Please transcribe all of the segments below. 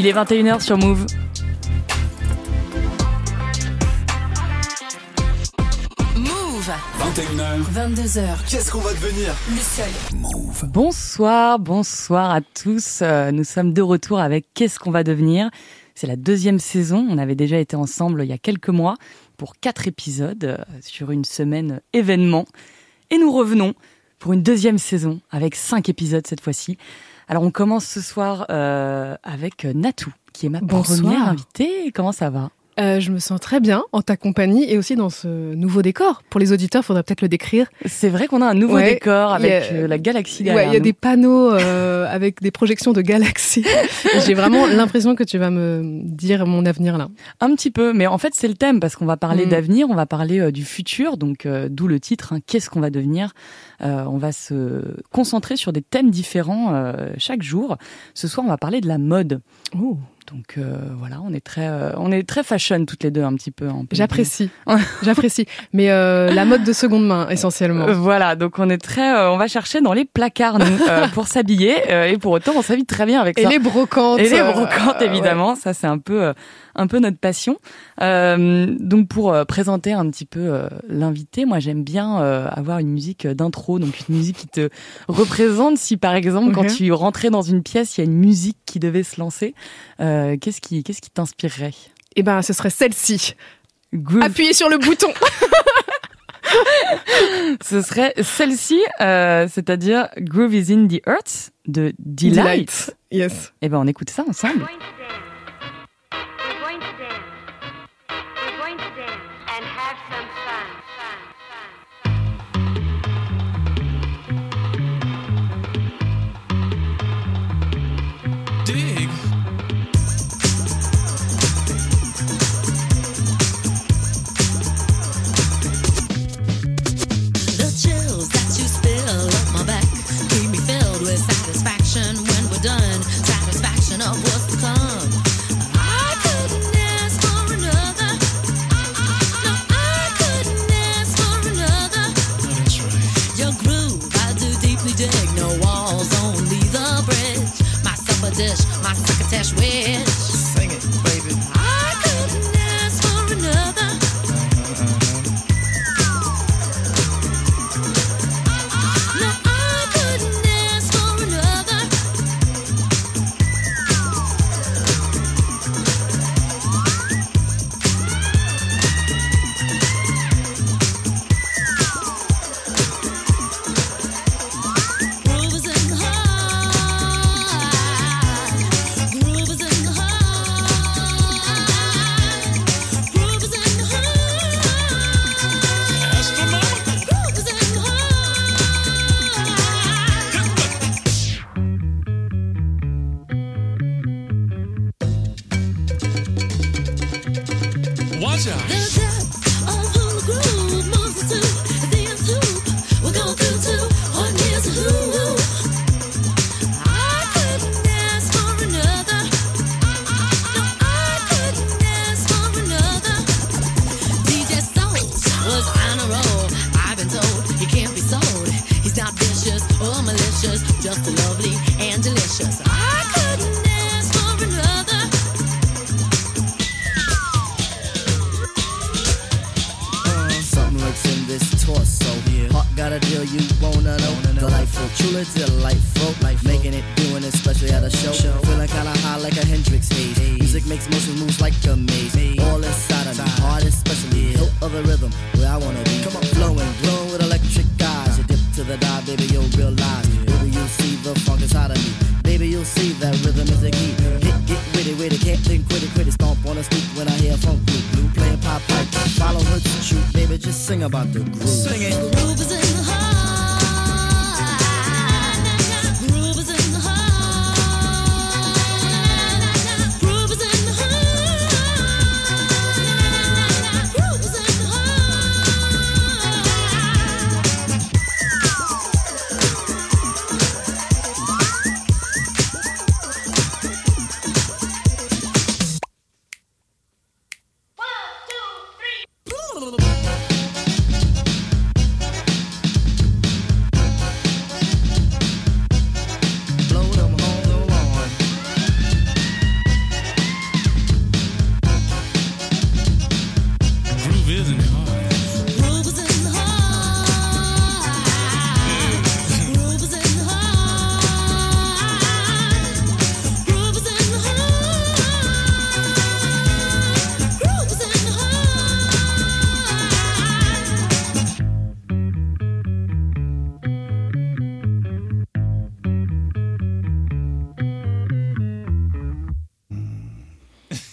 Il est 21h sur Move. Move 21h, 22h. qu'est-ce qu'on va devenir Le seul. Move. Bonsoir, bonsoir à tous. Euh, Nous sommes de retour avec Qu'est-ce qu'on va devenir? C'est la deuxième saison. On avait déjà été ensemble il y a quelques mois pour quatre épisodes euh, sur une semaine événement. Et nous revenons pour une deuxième saison avec cinq épisodes cette fois-ci. Alors on commence ce soir euh, avec Natou, qui est ma Bonsoir. première invitée. Comment ça va? Euh, je me sens très bien en ta compagnie et aussi dans ce nouveau décor. Pour les auditeurs, faudrait peut-être le décrire. C'est vrai qu'on a un nouveau Ouais, décor il a- avec euh, la galaxie derrière il y a nous. des panneaux euh, avec des projections de galaxies. J'ai vraiment l'impression que tu vas me dire mon avenir là. Un petit peu, mais en fait c'est le thème parce qu'on va parler Mm. d'avenir, on va parler euh, du futur, donc euh, d'où le titre. hein, Qu'est-ce qu'on va devenir Euh, On va se concentrer sur des thèmes différents euh, chaque jour. Ce soir, on va parler de la mode. Donc euh, voilà, on est très, euh, on est très fashion toutes les deux un petit peu. hein, peut le J'apprécie, j'apprécie. Mais euh, la mode de seconde main essentiellement. Euh, Voilà, donc on est très, euh, on va chercher dans les placards nous, euh, pour s'habiller euh, et pour autant on s'habille très bien avec Et ça. les brocantes. Et les brocantes, ouais. évidemment, ça c'est un peu, euh, un peu notre passion. Euh, donc pour euh, présenter un petit peu euh, l'invité, moi j'aime bien euh, avoir une musique d'intro, donc une musique qui te représente. Si par exemple quand tu rentrais dans une pièce, il y a une musique qui devait se lancer, euh, qu'est-ce qui, qu'est-ce qui t'inspirerait? Eh ben, ce serait celle-ci. Appuyez sur le bouton. Ce serait celle-ci, euh, c'est-à-dire Groove is in the Earth de Delight. Yes. Et ben on écoute ça ensemble. And have some fun. Fun.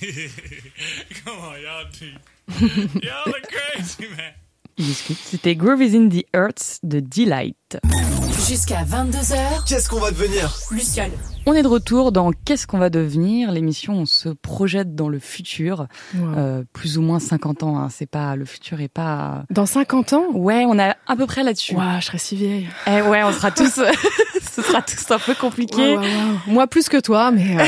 y'all deep. y'all are crazy, man. C'était Groove is in the Earth de Delight. Jusqu'à 22h, Qu'est-ce qu'on va devenir? Luciole. On est de retour dans Qu'est-ce qu'on va devenir? L'émission, on se projette dans le futur, Wow. euh, plus ou moins 50 ans. Hein. C'est pas le futur est pas. Dans 50 ans? Ouais, on a à peu près là-dessus. Ouah, je serais si vieille. Eh ouais, on sera tous. Ce sera tous un peu compliqué. Moi plus que toi, mais euh,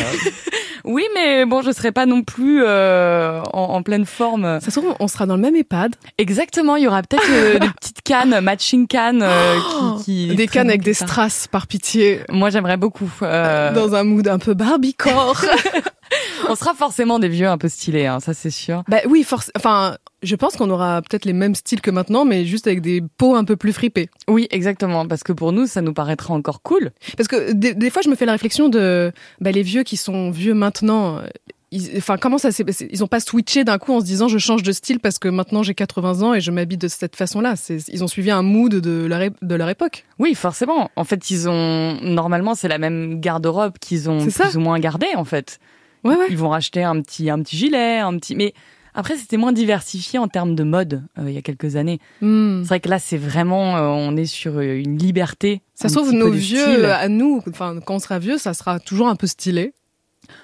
Oui, mais bon, je serai pas non plus euh, en, en pleine forme. ça se trouve, on sera dans le même EHPAD. Exactement, il y aura peut-être euh, des petites cannes, matching cannes, euh, qui, qui Des cannes avec des strass, par pitié. Moi, j'aimerais beaucoup. euh, Dans un mood un peu Barbiecore. On sera forcément des vieux un peu stylés, hein, ça c'est sûr. bah oui, enfin, je pense qu'on aura peut-être les mêmes styles que maintenant, mais juste avec des peaux un peu plus fripées. Oui, exactement, parce que pour nous, ça nous paraîtra encore cool. Parce que des, des fois, je me fais la réflexion de bah, les vieux qui sont vieux maintenant. euh, ils- Enfin, comment ça s'est passé? Ils ont pas switché d'un coup en se disant je change de style parce que maintenant j'ai 80 ans et je m'habille de cette façon-là. Ils ont suivi un mood de leur, de leur époque. Oui, forcément. En fait, ils ont normalement c'est la même garde-robe qu'ils ont plus ou moins gardé en fait. Ouais, ouais. Ils vont racheter un petit un petit gilet, un petit. Mais après, c'était moins diversifié en termes de mode euh, il y a quelques années. Hmm. C'est vrai que là, c'est vraiment euh, on est sur euh, une liberté. Ça se trouve, nos vieux, style. à nous, enfin, quand on sera vieux, ça sera toujours un peu stylé.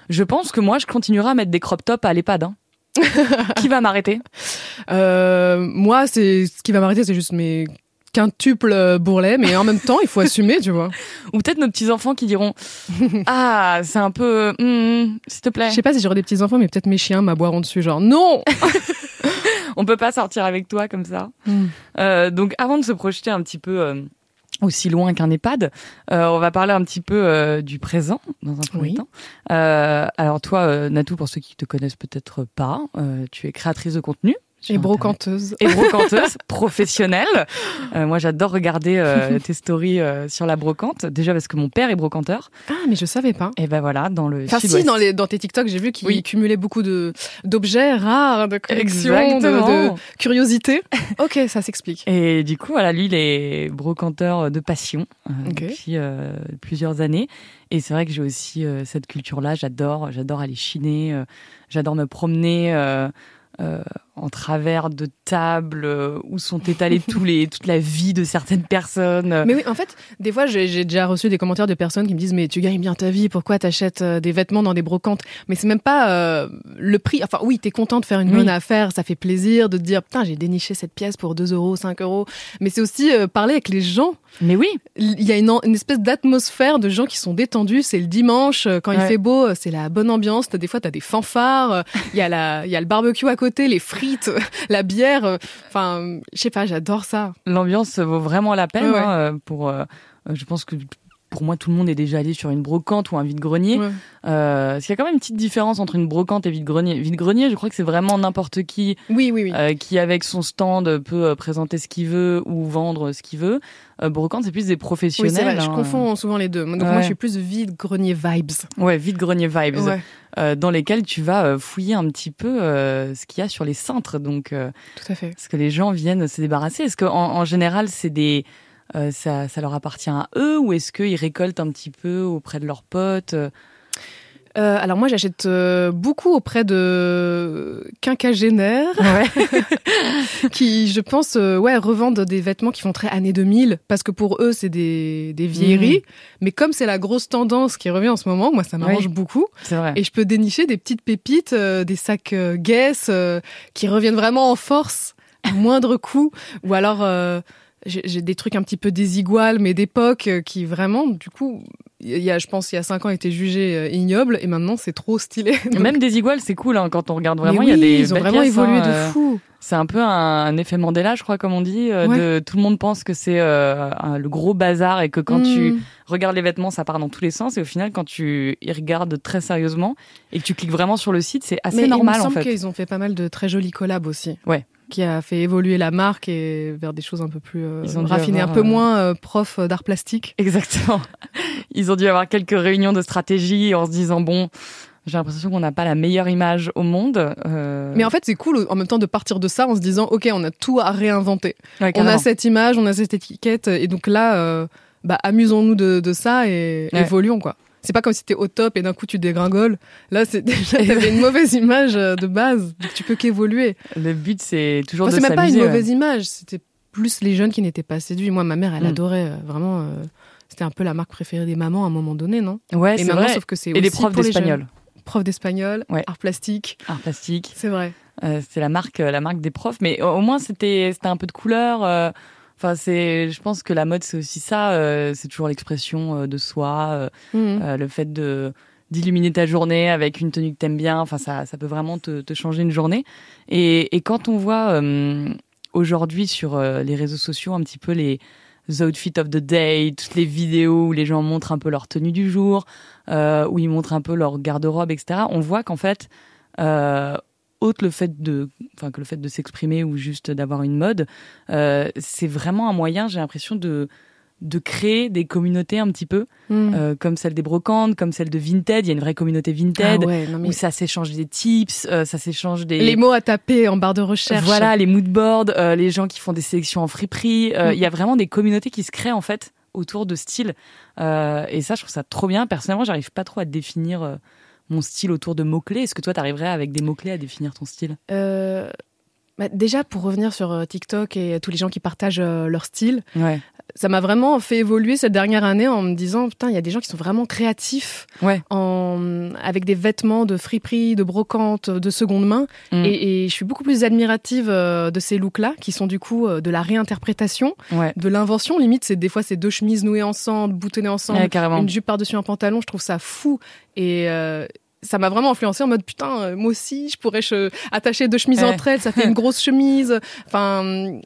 Je pense que moi, je continuerai à mettre des crop tops à l'EHPAD. Hein. Qui va m'arrêter? Euh, moi, c'est ce qui va m'arrêter, c'est juste mes quintuples bourrelets, mais en même temps, il faut assumer, tu vois. Ou peut-être nos petits enfants qui diront ah c'est un peu hum, s'il te plaît Je sais pas si j'aurai des petits enfants, mais peut-être mes chiens m'aboieront dessus, genre non. on peut pas sortir avec toi comme ça. Hmm. Euh, donc avant de se projeter un petit peu euh, aussi loin qu'un EHPAD, euh, on va parler un petit peu euh, du présent dans un premier Oui. temps. Euh, alors toi, euh, Natou, pour ceux qui te connaissent peut-être pas, euh, tu es créatrice de contenu. Et brocanteuse. Et brocanteuse professionnelle. Euh, moi, j'adore regarder euh, tes stories euh, sur la brocante. Déjà parce que mon père est brocanteur. Ah, mais je savais pas. Et ben voilà, dans le Enfin, si, dans, les, dans tes TikTok, j'ai vu qu'ils Oui. cumulaient beaucoup de d'objets rares, de collections, de, curiosités. ok, ça s'explique. Et du coup, voilà, lui, il est brocanteur de passion depuis plusieurs années. Et c'est vrai que j'ai aussi cette culture-là. J'adore, j'adore aller chiner. j'adore me promener euh, en travers de tables euh, où sont étalées tous les, toute la vie de certaines personnes. Mais oui, en fait, des fois, j'ai déjà reçu des commentaires de personnes qui me disent mais tu gagnes bien ta vie, pourquoi t'achètes euh, des vêtements dans des brocantes? Mais c'est même pas euh, le prix. Enfin, oui, t'es content de faire une Oui. bonne affaire, ça fait plaisir de te dire putain, j'ai déniché cette pièce pour 2 euros, 5 euros. Mais c'est aussi euh, parler avec les gens. Mais oui, Il y a une, espèce d'atmosphère de gens qui sont détendus. C'est le dimanche, quand il fait beau, c'est la bonne ambiance. Des fois, t'as des fanfares. Il y a la, il y a le barbecue à côté, les frites, la bière. euh, Enfin, je sais pas, j'adore ça. l'ambiance vaut vraiment la peine. Ouais, hein, euh, pour, euh, je pense que pour moi, tout le monde est déjà allé sur une brocante ou un vide-grenier. Ouais. Euh, parce qu'il y a quand même une petite différence entre une brocante et vide-grenier? Vide-grenier, je crois que c'est vraiment n'importe qui Oui, oui, oui. euh, qui, avec son stand, peut euh, présenter ce qu'il veut ou vendre ce qu'il veut. Euh, brocante, c'est plus des Oui, professionnels. c'est vrai, je hein. confonds souvent les deux. Donc moi, je suis plus vide-grenier vibes. Ouais, vide-grenier vibes, Ouais, euh, dans lesquels tu vas fouiller un petit peu euh, ce qu'il y a sur les cintres. Donc, euh, tout à fait. est-ce que les gens viennent se débarrasser Est-ce qu'en en général, c'est des euh, ça, ça leur appartient à eux ou est-ce qu'ils récoltent un petit peu auprès de leurs potes euh? Euh, alors moi, j'achète euh, beaucoup auprès de quinquagénaires qui, je pense, euh, ouais, revendent des vêtements qui font très années 2000 parce que pour eux, c'est des, des vieilleries. Mais comme c'est la grosse tendance qui revient en ce moment, moi, ça m'arrange Oui. beaucoup. Vrai. Et je peux dénicher des petites pépites, euh, des sacs Guess euh, qui reviennent vraiment en force, à moindre coût. Ou alors, euh, j'ai des trucs un petit peu désiguales, mais d'époque, euh, qui vraiment, du coup, il y a, je pense, il y a cinq ans, étaient jugés euh, ignobles, et maintenant, c'est trop stylé. Donc- Même des iguales, c'est cool hein, quand on regarde vraiment. Il y a des ils ont vraiment pièces, évolué hein, de euh, fou. C'est un peu un, un effet Mandela, je crois, comme on dit. euh, Ouais. de, tout le monde pense que c'est euh, le gros bazar et que quand tu Mm. regardes les vêtements, ça part dans tous les sens. Et au final, quand tu y regardes très sérieusement et que tu cliques vraiment sur le site, c'est assez Mais normal il me en semble fait. qu'ils ont fait pas mal de très jolis collabs aussi. Ouais. Qui a fait évoluer la marque et vers des choses un peu plus euh, Ils ont raffinées, avoir, un peu euh, moins euh, prof d'art plastique. Exactement. Ils ont dû avoir quelques réunions de stratégie en se disant bon, j'ai l'impression qu'on n'a pas la meilleure image au monde. euh, Mais en fait, c'est cool en même temps de partir de ça en se disant, ok, on a tout à réinventer. ouais, On a cette image, on a cette étiquette, et donc là, euh, bah, amusons-nous de, de ça et Ouais. évoluons quoi. C'est pas comme si t'es au top et d'un coup tu dégringoles. Là, c'est déjà t'avais une mauvaise image euh, de base. Donc tu peux qu'évoluer. Le but, c'est toujours Enfin, de c'est même pas une ouais. mauvaise image. C'était plus les jeunes qui n'étaient pas séduits. Moi, ma mère, elle Mm. adorait euh, vraiment. euh, C'était un peu la marque préférée des mamans à un moment donné, non? Ouais, c'est vrai. sauf que c'est Et aussi les profs d'espagnol, Prof d'espagnol, Ouais. art plastique. art plastique. C'est vrai. Euh, c'est la marque, la marque des profs. Mais au au moins, c'était, c'était un peu de couleur. Enfin, c'est, je pense que la mode, c'est aussi ça. euh, c'est toujours l'expression euh, de soi, euh, Mhm. euh, le fait de d'illuminer ta journée avec une tenue que t'aimes bien. Enfin, ça, ça peut vraiment te, te changer une journée. Et, et quand on voit euh, aujourd'hui sur les réseaux sociaux un petit peu les outfits of the day, toutes les vidéos où les gens montrent un peu leur tenue du jour, euh, où ils montrent un peu leur garde-robe, etc. On voit qu'en fait, euh, autre le fait de, enfin que le fait de s'exprimer ou juste d'avoir une mode, euh, c'est vraiment un moyen, j'ai l'impression de de créer des communautés un petit peu, Mhm. euh, comme celle des brocantes, comme celle de Vinted. Il y a une vraie communauté Ah Vinted ouais, non, mais où ça s'échange des tips, euh, ça s'échange des Les mots à taper en barre de recherche. voilà, les moodboards, les gens qui font des sélections en friperie. Mm. Il y a vraiment des communautés qui se créent en fait autour de styles. Et ça, je trouve ça trop bien. Personnellement, j'arrive pas trop à définir mon style autour de mots-clés. Est-ce que toi, t'arriverais avec des mots-clés à définir ton style? Euh, bah, déjà, pour revenir sur euh, TikTok et tous les gens qui partagent euh, leur style, Ouais. ça m'a vraiment fait évoluer cette dernière année en me disant putain, il y a des gens qui sont vraiment créatifs Ouais. en avec des vêtements de friperie, de brocante, de seconde main. Mm. Et, et je suis beaucoup plus admirative euh, de ces looks-là, qui sont du coup euh, de la réinterprétation, Ouais. de l'invention. Limite, c'est des fois c'est deux chemises nouées ensemble, boutonnées ensemble, une jupe par-dessus un pantalon. Je trouve ça fou. Et euh, ça m'a vraiment influencé en mode putain, euh, moi aussi, je pourrais che- attacher deux chemises Ouais. entre elles, ça fait une grosse chemise. Enfin.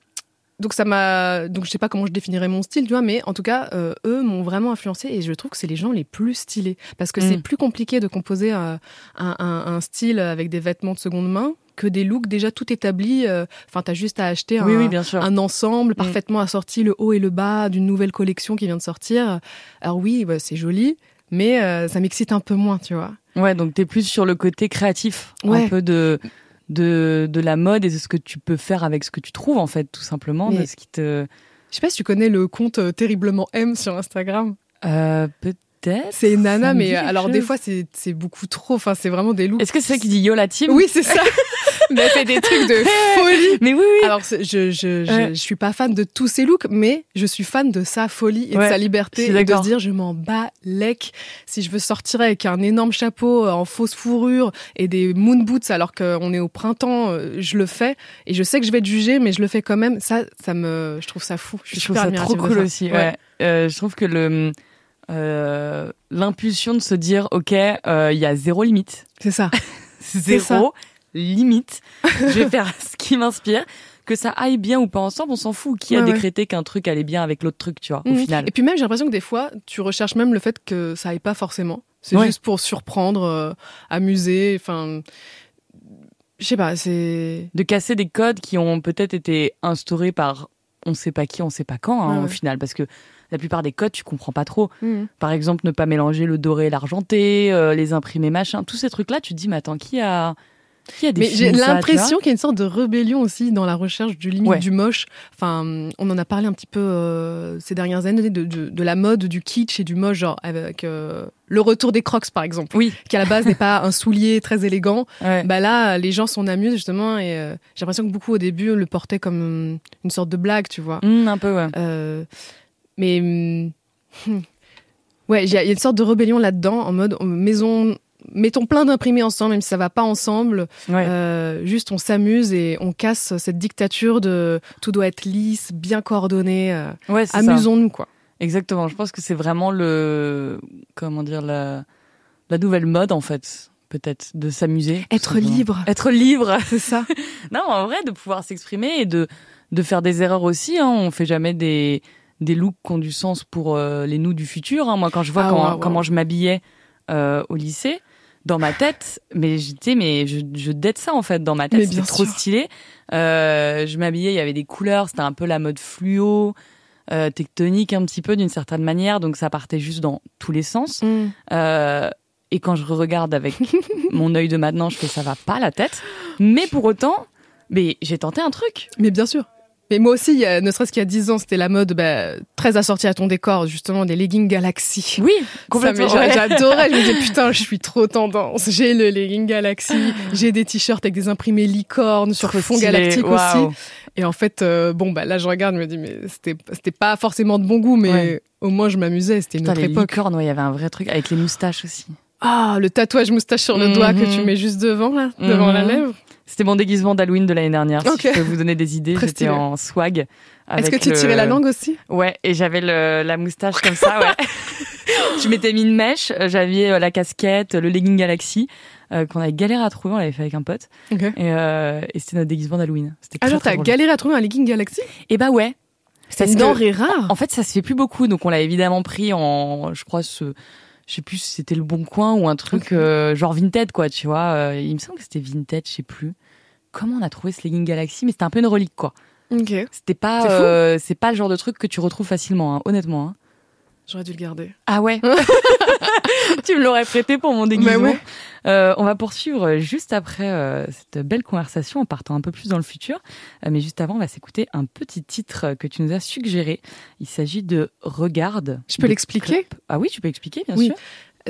Donc ça m'a donc je sais pas comment je définirais mon style tu vois mais en tout cas euh, eux m'ont vraiment influencé et je trouve que c'est les gens les plus stylés parce que c'est Mm. plus compliqué de composer euh, un, un- un style avec des vêtements de seconde main que des looks déjà tout établis euh, enfin t'as juste à acheter un, Oui, oui, bien sûr. un ensemble Mm. parfaitement assorti le haut et le bas d'une nouvelle collection qui vient de sortir alors oui bah, c'est joli mais euh, ça m'excite un peu moins tu vois Ouais, donc t'es plus sur le côté créatif, Ouais. un peu de, de, de la mode et de ce que tu peux faire avec ce que tu trouves, en fait, tout simplement. Mais- De ce qui te. je sais pas si tu connais le compte euh, terriblement M sur Instagram Euh, Peut-être. C'est Nana mais alors des fois c'est c'est beaucoup trop enfin c'est vraiment des looks Est-ce que c'est ça qui dit Yo la team? Oui c'est ça mais elle fait des trucs de folie Mais oui, oui. Alors, je, je, je, Ouais. je suis pas fan de tous ses looks, mais je suis fan de sa folie et Ouais, de sa liberté. Et de se dire, je m'en bats lec. Si je veux sortir avec un énorme chapeau euh, en fausse fourrure et des moon boots alors qu'on est au printemps, euh, je le fais. Et je sais que je vais être jugée, mais je le fais quand même. Ça, ça me, je trouve ça fou. Je, Je trouve ça trop cool aussi. Ouais. Euh, je trouve que le euh, l'impulsion de se dire ok, euh, il y a zéro limite, C'est ça. zéro limite. je vais faire ce qui m'inspire. Que ça aille bien ou pas ensemble, on s'en fout. Qui a ouais. décrété qu'un truc allait bien avec l'autre truc, tu vois, au Mhm. final. Et puis même, j'ai l'impression que des fois, tu recherches même le fait que ça aille pas forcément. C'est Ouais. juste pour surprendre, euh, amuser. Enfin, je sais pas. C'est De casser des codes qui ont peut-être été instaurés par on sait pas qui, on sait pas quand, hein, Ouais, au ouais. final, parce que la plupart des codes, tu comprends pas trop. Mhm. Par exemple, ne pas mélanger le doré et l'argenté, euh, les imprimés machin, tous ces trucs-là, tu te dis, mais attends, qui a, qui a Mais j'ai l'impression qu'il y a une sorte de rébellion aussi dans la recherche du limite Ouais. du moche. Enfin, on en a parlé un petit peu euh, ces dernières années de, de, de la mode du kitsch et du moche, genre avec euh, le retour des Crocs par exemple, Oui, qui à la base n'est pas un soulier très élégant. ouais. Bah là, les gens s'en amusent justement et euh, j'ai l'impression que beaucoup au début le portaient comme une sorte de blague, tu vois. Hum, un peu, ouais. Mais hum, hum. ouais, il y, a il y a une sorte de rébellion là-dedans en mode maison. Mettons plein d'imprimés ensemble, même si ça va pas ensemble. Ouais. Euh, juste, on s'amuse et on casse cette dictature de tout doit être lisse, bien coordonné. euh, ouais. Amusons-nous, quoi. Exactement. Je pense que c'est vraiment le, comment dire, la, la nouvelle mode, en fait, peut-être, de s'amuser. Être libre, Être libre. c'est ça. Non, en vrai, de pouvoir s'exprimer et de, de faire des erreurs aussi. Hein. On fait jamais des, des looks qui ont du sens pour euh, les nous du futur. Hein. Moi, quand je vois Ah, quand- ouais, ouais. comment je m'habillais euh, au lycée, dans ma tête, mais j'étais, mais je, je dette ça en fait dans ma tête. C'était trop sûr. stylé. Euh, je m'habillais, il y avait des couleurs, c'était un peu la mode fluo. tectonique un petit peu d'une certaine manière donc ça partait juste dans tous les sens Mm. et quand je regarde avec mon œil de maintenant, je fais ça va pas la tête. Mais pour autant, mais j'ai tenté un truc. Mais bien sûr. Mais moi aussi, il y a- ne serait-ce qu'il y a 10 ans, c'était la mode bah, très assortie à ton décor, justement, des leggings Galaxy. Oui, complètement. ouais. J'adorais, je me disais putain, je suis trop tendance. J'ai le legging Galaxy, j'ai des t-shirts avec des imprimés licornes sur Trop fond galactique aussi. Et en fait, euh, bon bah là je regarde, je me dis mais c'était pas forcément de bon goût, mais Ouais. au moins je m'amusais. C'était une Putain, autre les époque. licornes, ouais, il y avait un vrai truc avec les moustaches aussi. Ah, le tatouage moustache sur le doigt que Mhm. tu mets juste devant là, devant la Mhm. lèvre. C'était mon déguisement d'Halloween de l'année dernière. Ok. Si je peux vous donner des idées, j'étais en swag. Est-ce que tu le- tirais la langue aussi? Ouais, et j'avais la moustache comme ça, ouais. je m'étais mis une mèche, euh, j'avais euh, la casquette, le legging Galaxy, euh, qu'on avait galéré à trouver, on l'avait fait avec un pote. Et, euh, et c'était notre déguisement d'Halloween. C'était Ah genre t'as galéré à trouver un legging Galaxy? Et bah ouais. C'est une denrée rare. En fait, ça se fait plus beaucoup, donc on l'a évidemment pris en, je crois, ce, je sais plus si c'était le bon coin ou un truc euh, genre vintage, quoi, tu vois. Euh, il me semble que c'était vintage, je sais plus. Comment on a trouvé ce legging Galaxy, mais c'était un peu une relique, quoi. Ok, C'était pas, C'est euh, c'est pas le genre de truc que tu retrouves facilement, hein, honnêtement. hein. J'aurais dû le garder. Ah ouais. tu me l'aurais prêté pour mon déguisement. Bah ouais. Euh, on va poursuivre juste après euh, cette belle conversation en partant un peu plus dans le futur. Euh, mais juste avant, on va s'écouter un petit titre que tu nous as suggéré. Il s'agit de Regarde. Je peux l'expliquer? Ah oui, tu peux expliquer, bien Oui. sûr.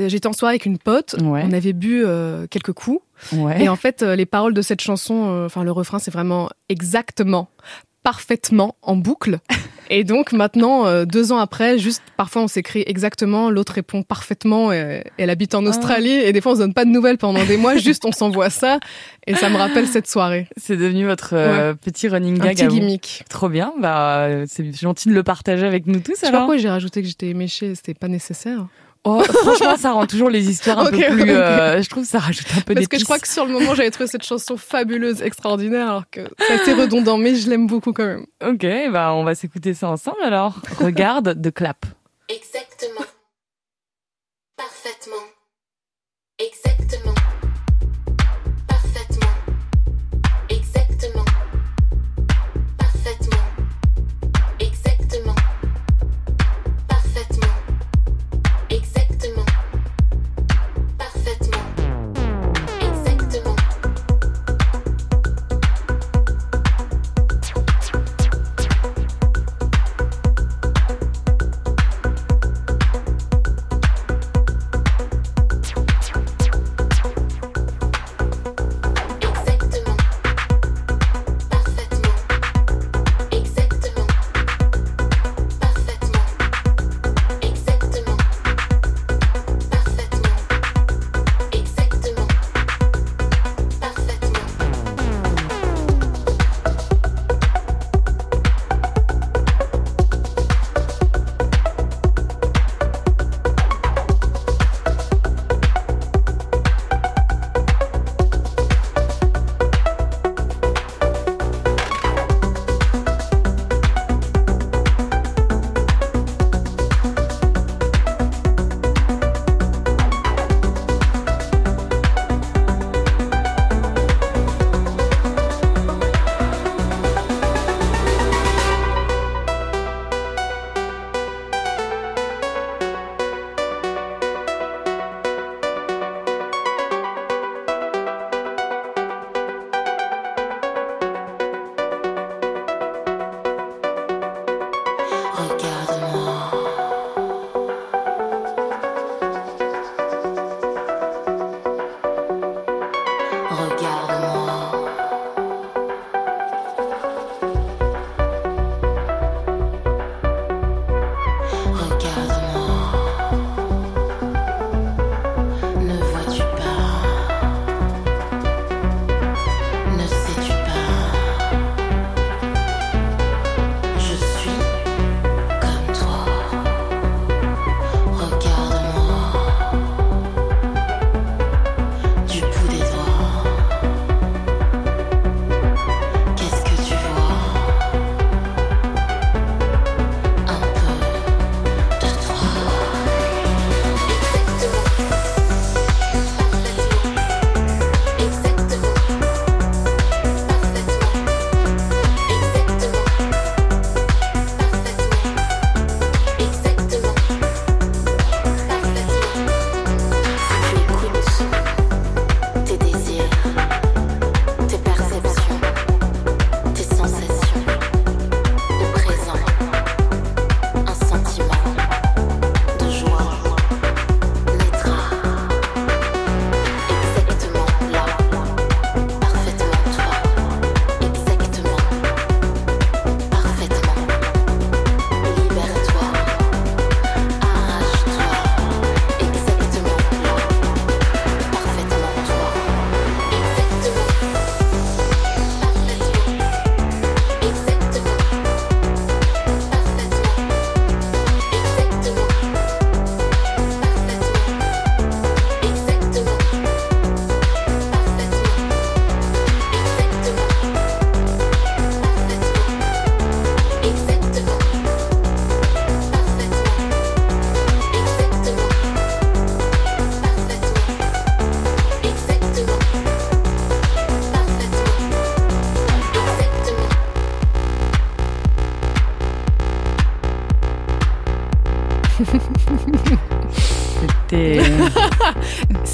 J'étais en soirée avec une pote, Ouais. on avait bu quelques coups. Ouais. Et en fait, les paroles de cette chanson, enfin le refrain, c'est vraiment exactement, parfaitement en boucle. Et donc maintenant, euh, deux ans après, juste parfois on s'écrit exactement, l'autre répond parfaitement. Et, elle habite en Australie et des fois on se donne pas de nouvelles pendant des mois, juste on s'envoie ça. Et ça me rappelle cette soirée. C'est devenu votre euh, petit running Un gag. petit à vous. gimmick. Trop bien. Bah, euh, c'est gentil de le partager avec nous tous. Je sais pas pourquoi j'ai rajouté que j'étais éméchée, c'était pas nécessaire. Oh, franchement, ça rend toujours les histoires un Ok, peu plus. euh, je trouve que ça rajoute un peu Parce que je crois que sur le moment j'avais trouvé cette chanson fabuleuse, extraordinaire, alors que c'est assez redondant, mais je l'aime beaucoup quand même. Ok, bah on va s'écouter ça ensemble alors. Regarde de clap. Exactement. Parfaitement. Exactement.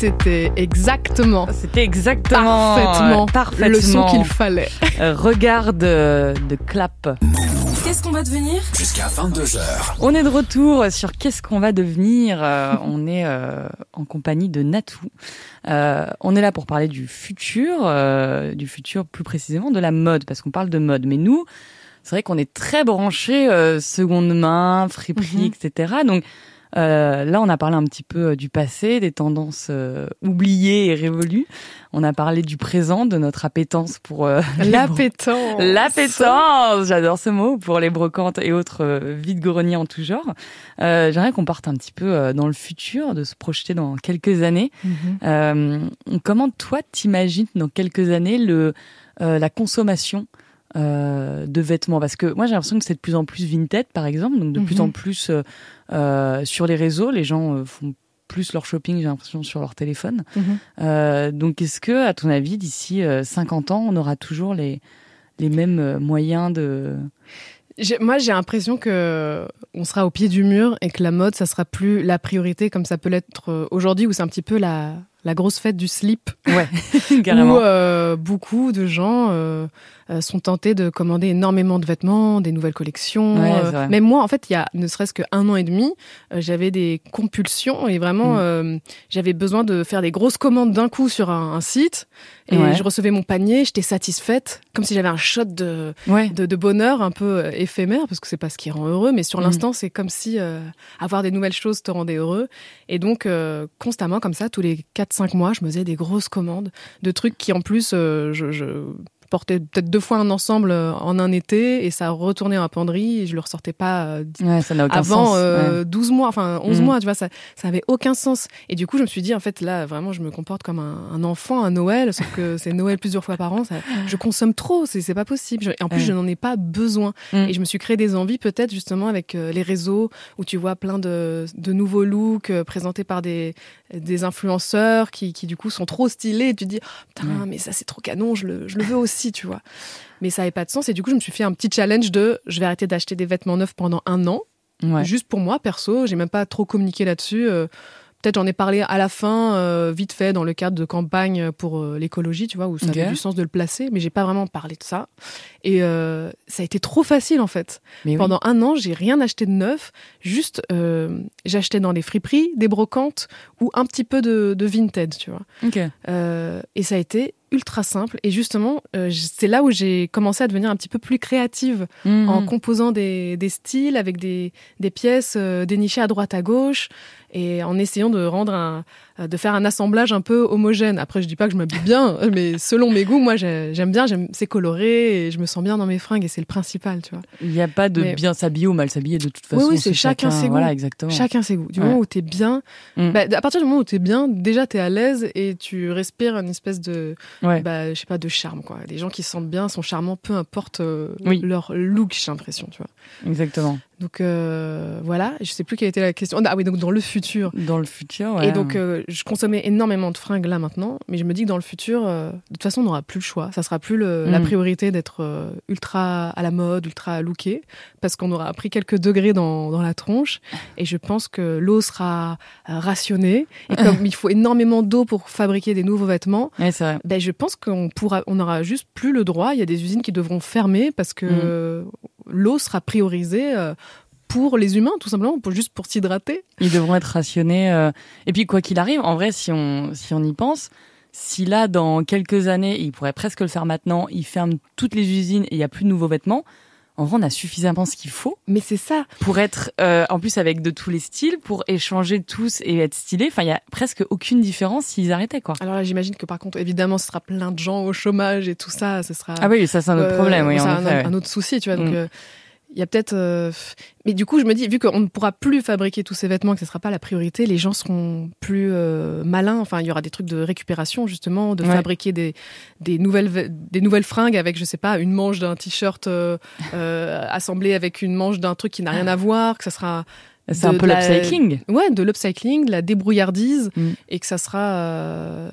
C'était exactement, c'était exactement parfaitement, parfaitement le son qu'il fallait. Euh, Regarde euh, de clap. Qu'est-ce qu'on va devenir Jusqu'à 22h. On est de retour sur Qu'est-ce qu'on va devenir Euh, On est euh, en compagnie de Natou. Euh, on est là pour parler du futur, euh, du futur plus précisément de la mode, parce qu'on parle de mode. Mais nous, c'est vrai qu'on est très branchés euh, seconde main, friperie, etc. Donc euh, là, on a parlé un petit peu euh, du passé, des tendances euh, oubliées et révolues. On a parlé du présent, de notre appétence pour euh, L'appétence. L'appétence, j'adore ce mot, pour les brocantes et autres euh, vides-greniers en tout genre. Euh, J'aimerais qu'on parte un petit peu dans le futur, de se projeter dans quelques années. Euh, comment toi t'imagines dans quelques années le euh, la consommation euh, de vêtements Parce que moi j'ai l'impression que c'est de plus en plus vintage par exemple, donc de plus Mhm. en plus euh, euh, sur les réseaux, les gens font plus leur shopping, j'ai l'impression, sur leur téléphone. Mhm. Donc est-ce que, à ton avis, d'ici euh, 50 ans, on aura toujours les, les mêmes moyens de... Moi, j'ai l'impression que on sera au pied du mur et que la mode, ça sera plus la priorité comme ça peut l'être aujourd'hui, où c'est un petit peu la, la grosse fête du slip, Ouais, carrément. où euh, beaucoup de gens euh, euh, sont tentés de commander énormément de vêtements, des nouvelles collections. Ouais, euh, même moi, en fait, il y a ne serait-ce qu'un an et demi, j'avais des compulsions et vraiment, Mm. j'avais besoin de faire des grosses commandes d'un coup sur un, un site. Et Ouais. je recevais mon panier, j'étais satisfaite, comme si j'avais un shot de, Ouais. de, de bonheur un peu éphémère parce que c'est pas ce qui rend heureux mais sur Mhm. l'instant c'est comme si avoir des nouvelles choses te rendait heureux et donc constamment comme ça tous les 4-5 mois je me faisais des grosses commandes de trucs qui en plus euh, je portais peut-être deux fois un ensemble euh, en un été et ça retournait en penderie et je le ressortais pas euh, Ouais, ça n'a aucun avant sens. euh, 12 mois, enfin 11 Mhm. mois, tu vois, ça, ça avait aucun sens. Et du coup, je me suis dit, en fait, là, vraiment, je me comporte comme un, un enfant à Noël, sauf que c'est Noël plusieurs fois par an. Ça, je consomme trop, c'est pas possible. Je- et en plus, Ouais. je n'en ai pas besoin. Mhm. Et je me suis créé des envies, peut-être justement avec euh, les réseaux, où tu vois plein de, de nouveaux looks euh, présentés par des, des influenceurs qui, qui, du coup, sont trop stylés. Et tu te dis, oh, putain, mais ça, c'est trop canon, je le, je le veux aussi, tu vois. Mais ça n'avait pas de sens. Et du coup, je me suis fait un petit challenge de, je vais arrêter d'acheter des vêtements neufs pendant un an Ouais. juste pour moi perso j'ai même pas trop communiqué là-dessus euh, peut-être j'en ai parlé à la fin euh, vite fait dans le cadre de campagne pour euh, l'écologie tu vois où ça Ok. avait du sens de le placer mais j'ai pas vraiment parlé de ça et euh, ça a été trop facile en fait Mais oui. pendant un an j'ai rien acheté de neuf juste j'achetais dans les friperies des brocantes ou un petit peu de, de vintage tu vois et ça a été ultra simple. Et justement euh, c'est là où j'ai commencé à devenir un petit peu plus créative en composant des, des styles avec des, des pièces euh, dénichées à droite à gauche et en essayant de rendre un, de faire un assemblage un peu homogène. Après, je dis pas que je m'habille bien, mais selon mes goûts, moi j'ai- j'aime bien, j'aime c'est coloré et je me sens bien dans mes fringues et c'est le principal, tu vois. Il n'y a pas de Mais- bien s'habiller ou mal s'habiller de toute façon. oui, c'est chacun ses goûts. Voilà, exactement. Chacun ses goûts. Du Ouais. moment où t'es bien, Mm. bah, à partir du moment où t'es bien, déjà t'es à l'aise et tu respires une espèce de, Ouais. bah, je sais pas, de charme quoi. Les gens qui se sentent bien sont charmants, peu importe euh, Oui. leur look, j'ai l'impression, tu vois. Exactement. Donc euh, voilà, je sais plus quelle était la question. Ah oui, donc dans le futur. Dans le futur, ouais. Et donc euh, je consommais énormément de fringues là maintenant, mais je me dis que dans le futur, euh, de toute façon, on n'aura plus le choix. Ça sera plus le- la Mm. priorité d'être euh, ultra à la mode, ultra looké, parce qu'on aura pris quelques degrés dans, dans la tronche. Et je pense que l'eau sera euh, rationnée. Et comme il faut énormément d'eau pour fabriquer des nouveaux vêtements, Ouais, vrai. ben je pense qu'on pourra, on aura juste plus le droit. Il y a des usines qui devront fermer parce que Mm. L'eau sera priorisée euh, pour les humains, tout simplement, juste pour s'hydrater. Ils devront être rationnés. euh, Et puis, quoi qu'il arrive, en vrai, si on, si on y pense, si là, dans quelques années, ils pourraient presque le faire maintenant, ils ferment toutes les usines et il n'y a plus de nouveaux vêtements, en vrai, on a suffisamment ce qu'il faut Mais c'est ça. pour être, euh, en plus, avec de tous les styles, pour échanger tous et être stylés. Enfin, il y a presque aucune différence s'ils arrêtaient, quoi. Alors là, j'imagine que par contre, évidemment, ce sera plein de gens au chômage et tout ça. Ce sera Ah oui, ça, c'est un autre euh, problème, oui, en un, effet. ouais. un autre souci, tu vois. Donc, Mm. euh, il y a peut-être. euh, Mais du coup, je me dis, vu qu'on ne pourra plus fabriquer tous ces vêtements, que ce ne sera pas la priorité, les gens seront plus euh, malins. Enfin, il y aura des trucs de récupération, justement, de Ouais. fabriquer des, des, nouvelles, ve- des nouvelles fringues avec, je sais pas, une manche d'un t-shirt euh, euh, assemblée avec une manche d'un truc qui n'a rien à voir, que ça sera. C'est un peu la- l'upcycling. Ouais, de l'upcycling, de la débrouillardise, Mm. et que ça sera.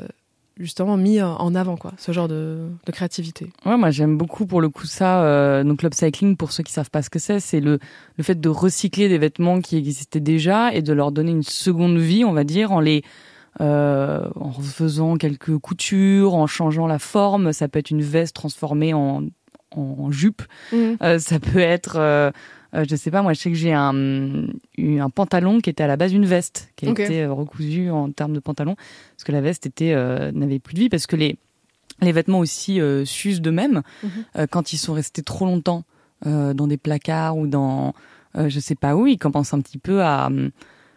Euh, justement mis euh, en avant, quoi, ce genre de, de créativité. Ouais, moi j'aime beaucoup pour le coup ça. euh, donc l'upcycling, pour ceux qui savent pas ce que c'est, c'est le, le fait de recycler des vêtements qui existaient déjà et de leur donner une seconde vie, on va dire, en les euh, en faisant quelques coutures, en changeant la forme. Ça peut être une veste transformée en, en jupe. Euh, ça peut être, euh, je sais pas, moi je sais que j'ai un, eu un pantalon qui était à la base une veste, qui a été euh, recousu en termes de pantalon, parce que la veste était euh, n'avait plus de vie, parce que les les vêtements aussi euh, s'usent d'eux-mêmes Mhm. euh, quand ils sont restés trop longtemps euh, dans des placards ou dans euh, je sais pas où, ils commencent un petit peu à hum,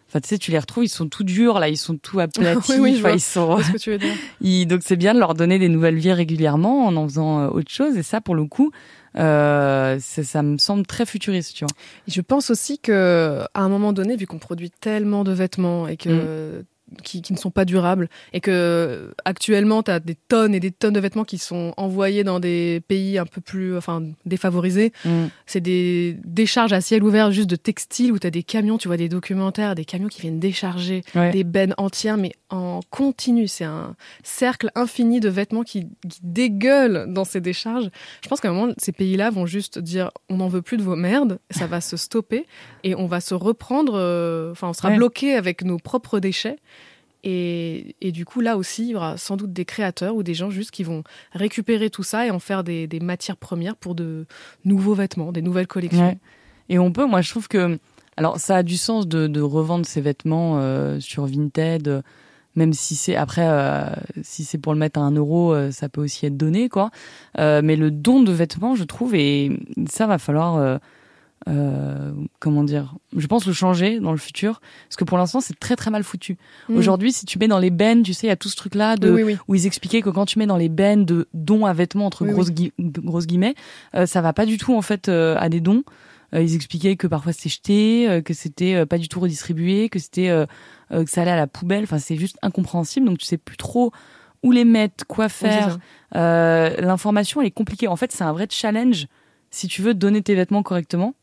Enfin, tu sais, tu les retrouves, ils sont tout durs, là, ils sont tout aplatis. Oui, oui, je vois. ils sont, Qu'est-ce que tu veux dire ils- donc c'est bien de leur donner des nouvelles vies régulièrement en en faisant autre chose. Et ça, pour le coup, euh, c'est- ça me semble très futuriste, tu vois. Et Je pense aussi que à un moment donné, vu qu'on produit tellement de vêtements et que qui, qui ne sont pas durables et que actuellement tu as des tonnes et des tonnes de vêtements qui sont envoyés dans des pays un peu plus enfin défavorisés, c'est des décharges à ciel ouvert juste de textiles où tu as des camions, tu vois des documentaires, des camions qui viennent décharger Ouais. des bennes entières mais en continu, c'est un cercle infini de vêtements qui, qui dégueulent dans ces décharges. Je pense qu'à un moment ces pays-là vont juste dire on n'en veut plus de vos merdes, ça va se stopper et on va se reprendre euh, enfin on sera Ouais. bloqué avec nos propres déchets. Et, du coup, là aussi, il y aura sans doute des créateurs ou des gens juste qui vont récupérer tout ça et en faire des, matières premières pour de nouveaux vêtements, des nouvelles collections. Et on peut, moi je trouve que, alors ça a du sens de, revendre ses vêtements euh, sur Vinted, euh, même si c'est après, euh, si c'est pour le mettre à un euro, ça peut aussi être donné, quoi. Mais le don de vêtements, je trouve, et ça va falloir, euh, comment dire, je pense le changer dans le futur, parce que pour l'instant c'est très très mal foutu. Mm. Aujourd'hui, si tu mets dans les bennes, tu sais, il y a tout ce truc-là de Oui, où ils expliquaient que quand tu mets dans les bennes de dons à vêtements entre Oui, grosses, gui- grosses guillemets, euh, ça va pas du tout en fait euh, à des dons. Ils expliquaient que parfois c'était jeté, que c'était pas du tout redistribué, que c'était que ça allait à la poubelle. Enfin, c'est juste incompréhensible. Donc tu sais plus trop où les mettre, quoi faire. L'information elle est compliquée. En fait, c'est un vrai challenge si tu veux donner tes vêtements correctement.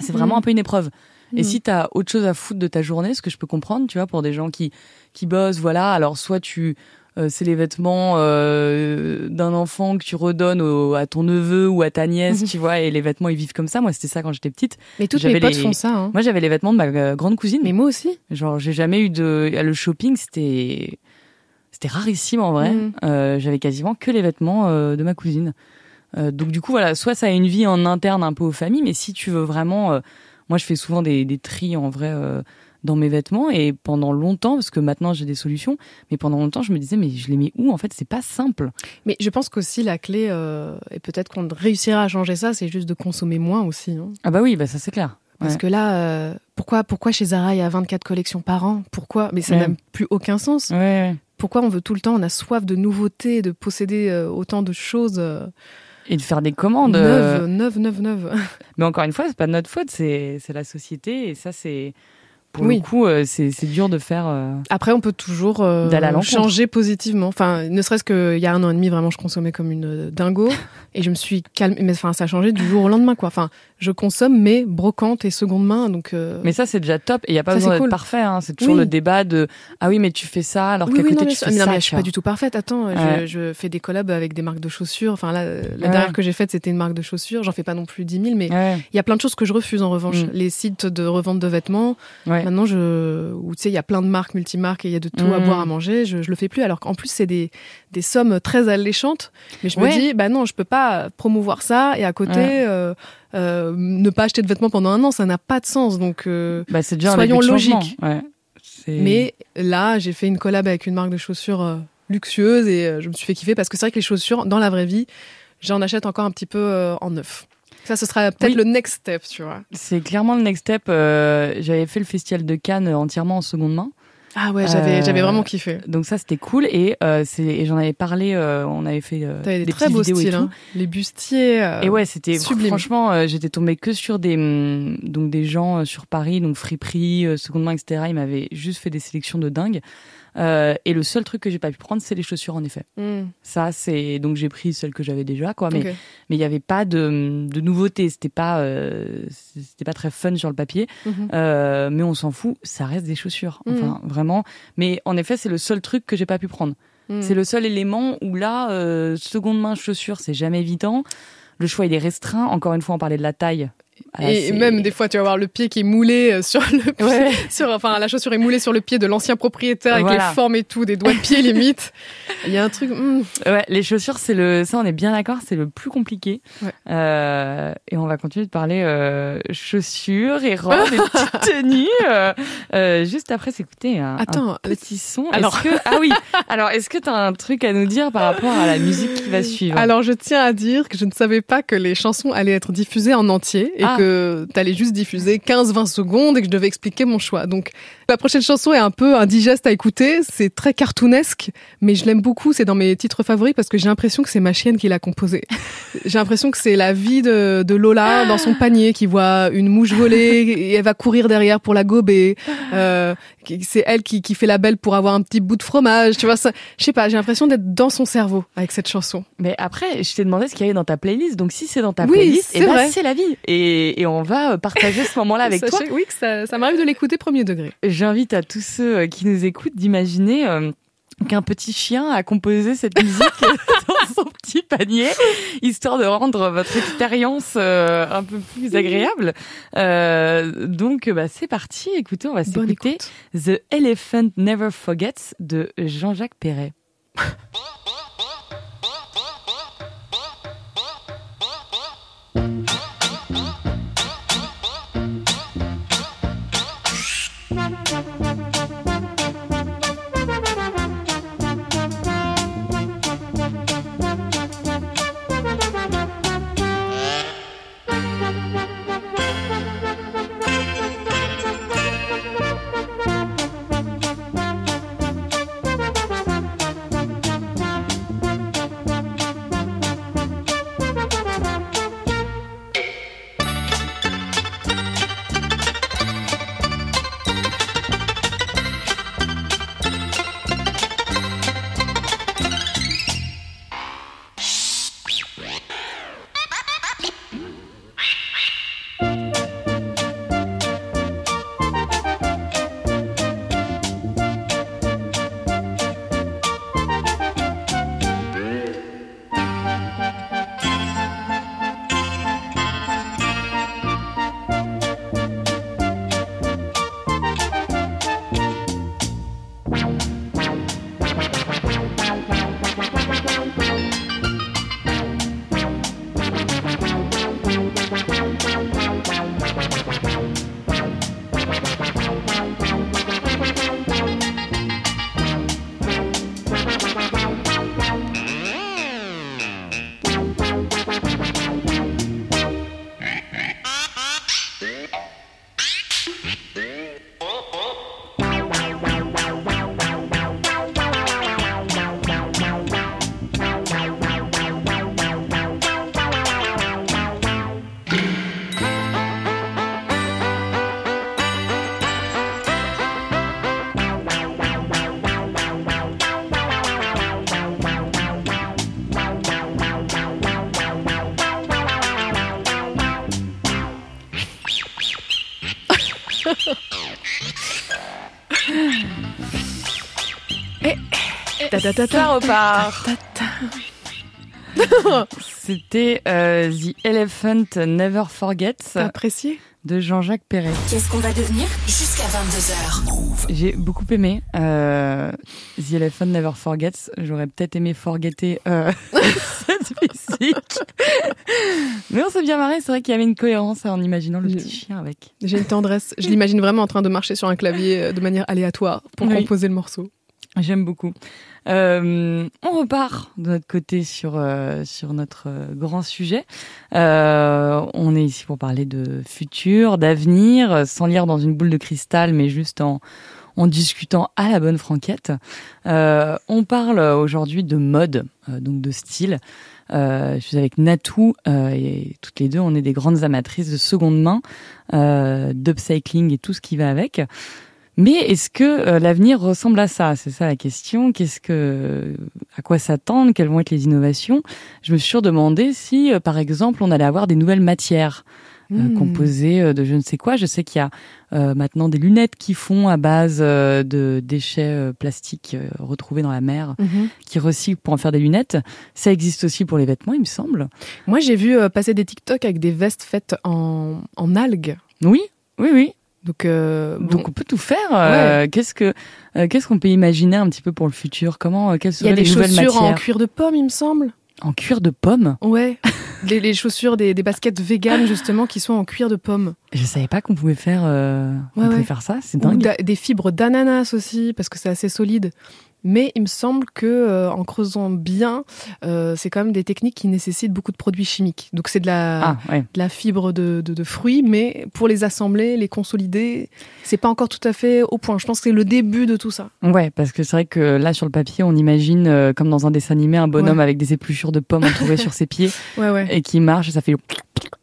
C'est vraiment Mhm. un peu une épreuve. Et Mhm. si tu as autre chose à foutre de ta journée, ce que je peux comprendre, tu vois, pour des gens qui, qui bossent, voilà, alors soit tu. euh, c'est les vêtements euh, d'un enfant que tu redonnes au- à ton neveu ou à ta nièce, tu vois, et les vêtements ils vivent comme ça. Moi, c'était ça quand j'étais petite. Mais toutes mes potes les- font ça. Hein. Moi, j'avais les vêtements de ma euh, grande cousine. Mais moi aussi. Genre, j'ai jamais eu de. Le shopping, c'était. C'était rarissime en vrai. Mhm. Euh, j'avais quasiment que les vêtements euh, de ma cousine. Euh, donc, du coup, voilà, soit ça a une vie en interne un peu aux familles, mais si tu veux vraiment. euh, moi, je fais souvent des, des tris en vrai euh, dans mes vêtements et pendant longtemps, parce que maintenant j'ai des solutions, mais pendant longtemps, je me disais, mais je les mets où En fait, c'est pas simple. Mais je pense qu'aussi la clé, et peut-être qu'on réussira à changer ça, c'est juste de consommer moins aussi. hein. Ah, bah oui, bah ça c'est clair. Parce Ouais. que là, pourquoi, pourquoi chez Zara il y a 24 collections par an? Pourquoi? Mais ça Ouais. n'a plus aucun sens. Ouais. Pourquoi on veut tout le temps On a soif de nouveautés, de posséder autant de choses Et de faire des commandes. euh, neuves, neuves, neuves, neuves. Mais encore une fois, c'est pas de notre faute, c'est c'est la société et ça c'est pour Oui. le coup euh, c'est dur de faire. euh, Après, on peut toujours euh, changer positivement. Enfin, ne serait-ce qu'il y a un an et demi, vraiment, je consommais comme une euh, dingo et je me suis calmée. Mais enfin, ça a changé du jour au lendemain, quoi. Enfin, je consomme mais brocante et seconde main, donc. euh, Mais ça c'est déjà top et il y a pas Ça, besoin d'être cool. parfait. Hein. C'est toujours Oui. le débat de ah oui mais tu fais ça alors Oui, qu'à côté non, tu fais non, ça. mais je suis pas du tout parfaite. Attends, Ouais. je, je fais des collabs avec des marques de chaussures. Enfin là, la Ouais. dernière que j'ai faite, c'était une marque de chaussures. J'en fais pas non plus 10 000, mais Ouais, il y a plein de choses que je refuse en revanche. Mm. Les sites de revente de vêtements, ouais. maintenant, je, où tu sais, il y a plein de marques, multimarques et il y a de tout à Mm. boire, à manger. Je, je le fais plus. Alors qu'en plus, c'est des, des sommes très alléchantes. Mais je Ouais. me dis, bah non, je peux pas promouvoir ça et à côté, Ouais. euh, euh, ne pas acheter de vêtements pendant un an, ça n'a pas de sens. Donc, euh, Bah déjà Soyons logiques. Mais là, j'ai fait une collab avec une marque de chaussures luxueuse et je me suis fait kiffer parce que c'est vrai que les chaussures, dans la vraie vie, j'en achète encore un petit peu en neuf. Ça, ce sera peut-être Oui. le next step, tu vois. c'est clairement le next step. euh, J'avais fait le festival de Cannes entièrement en seconde main. Ah ouais, j'avais Euh, j'avais vraiment kiffé. Donc ça c'était cool et, euh, et j'en avais parlé. euh, on avait fait des, des très beaux vidéos et styles, tout. hein. les bustiers. Et ouais, c'était sublime. franchement, j'étais tombée que sur des hum, donc des gens sur Paris, donc friperie, seconde main, etc. Ils m'avaient juste fait des sélections de dingue. Euh, et le seul truc que j'ai pas pu prendre, c'est les chaussures en effet. hmm, Ça, c'est donc j'ai pris celles que j'avais déjà, quoi. Mais il y avait pas de de nouveauté. C'était pas euh, c'était pas très fun sur le papier. Mhm. Euh, mais on s'en fout, ça reste des chaussures. Enfin, vraiment. Mais en effet, c'est le seul truc que j'ai pas pu prendre. Mm. C'est le seul élément où là, seconde main chaussure, c'est jamais évident. Le choix il est restreint. Encore une fois, on parlait de la taille. Ah, Et même des fois, tu vas voir le pied qui est moulé euh, sur le pied, Ouais. sur, enfin, la chaussure est moulée sur le pied de l'ancien propriétaire avec Voilà. les formes et tout, des doigts de pied limite. Il y a un truc. hmm. Ouais, les chaussures, c'est le, ça, on est bien d'accord, c'est le plus compliqué. Ouais. Euh, et on va continuer de parler euh, chaussures et robes et petites tenues. euh, juste après s'écouter un, Attends, un petit son. alors- que, ah oui. Alors, est-ce que tu as un truc à nous dire par rapport à la musique qui va suivre? Alors, je tiens à dire que je ne savais pas que les chansons allaient être diffusées en entier et Ah. Que t'allais juste diffuser 15-20 secondes et que je devais expliquer mon choix. Donc, la prochaine chanson est un peu indigeste à écouter. C'est très cartoonesque, mais je l'aime beaucoup. C'est dans mes titres favoris parce que j'ai l'impression que c'est ma chienne qui l'a composé. J'ai l'impression que c'est la vie de, de Lola dans son panier qui voit une mouche voler et elle va courir derrière pour la gober. Euh, c'est elle qui, qui fait la belle pour avoir un petit bout de fromage. Tu vois, ça, je sais pas, j'ai l'impression d'être dans son cerveau avec cette chanson. Mais après, je t'ai demandé ce qu'il y avait dans ta playlist. Donc, si c'est dans ta Oui, playlist, c'est eh ben, la vie. Et, et on va euh, partager ce moment-là avec toi. Oui, que ça, ça m'arrive de l'écouter premier degré. J'invite à tous ceux euh, qui nous écoutent d'imaginer euh, qu'un petit chien a composé cette musique dans son petit panier, histoire de rendre votre expérience euh, un peu plus agréable. Euh, donc, bah, c'est parti. Écoutez, on va s'écouter écoute. The Elephant Never Forgets de Jean-Jacques Perret. Ça ta. repart. C'était euh, The Elephant Never Forgets T'as apprécié? De Jean-Jacques Perret. Qu'est-ce qu'on va devenir Jusqu'à 22h. J'ai beaucoup aimé euh, The Elephant Never Forgets. J'aurais peut-être aimé forgetter euh, cette musique. Mais on s'est bien marré. C'est vrai qu'il y avait une cohérence en imaginant le petit chien avec. J'ai une tendresse. Je l'imagine vraiment en train de marcher sur un clavier de manière aléatoire pour Oui. composer le morceau. J'aime beaucoup. Euh, on repart de notre côté sur euh, sur notre euh, grand sujet. Euh, on est ici pour parler de futur, d'avenir, sans lire dans une boule de cristal, mais juste en en discutant à la bonne franquette. Euh, on parle aujourd'hui de mode, donc de style. Je suis avec Natou et toutes les deux, on est des grandes amatrices de seconde main, d'upcycling et tout ce qui va avec. Mais est-ce que euh, l'avenir ressemble à ça? C'est ça la question. Qu'est-ce que, à quoi s'attendre? Quelles vont être les innovations? Je me suis demandé si, euh, par exemple, on allait avoir des nouvelles matières. euh, Hmm. composés euh, de je ne sais quoi. Je sais qu'il y a euh, maintenant des lunettes qui font à base euh, de déchets euh, plastiques euh, retrouvés dans la mer, Mhm. qui recyclent pour en faire des lunettes. Ça existe aussi pour les vêtements, il me semble. Moi, j'ai vu euh, passer des TikTok avec des vestes faites en, en algues. Oui, oui, oui. Donc, euh, bon. Donc on peut tout faire. euh, Qu'est-ce que euh, qu'est-ce qu'on peut imaginer un petit peu pour le futur? Comment quelles il y a seraient des les nouvelles chaussures en matières? cuir de pomme, il me semble. en cuir de pomme? Ouais. les, les chaussures des, des baskets véganes, justement, qui sont en cuir de pomme. Je savais pas qu'on pouvait faire euh, on Ouais, pouvait ouais. faire ça. C'est dingue. des fibres d'ananas aussi, parce que c'est assez solide. Mais il me semble que euh, en creusant bien, euh, c'est quand même des techniques qui nécessitent beaucoup de produits chimiques. Donc c'est de la, Ah ouais. de la fibre de, de, de fruits, mais pour les assembler, les consolider, c'est pas encore tout à fait au point. Je pense que c'est le début de tout ça. Ouais, parce que c'est vrai que là sur le papier, on imagine euh, comme dans un dessin animé un bonhomme avec des épluchures de pommes entourées sur ses pieds ouais. et qui marche et ça fait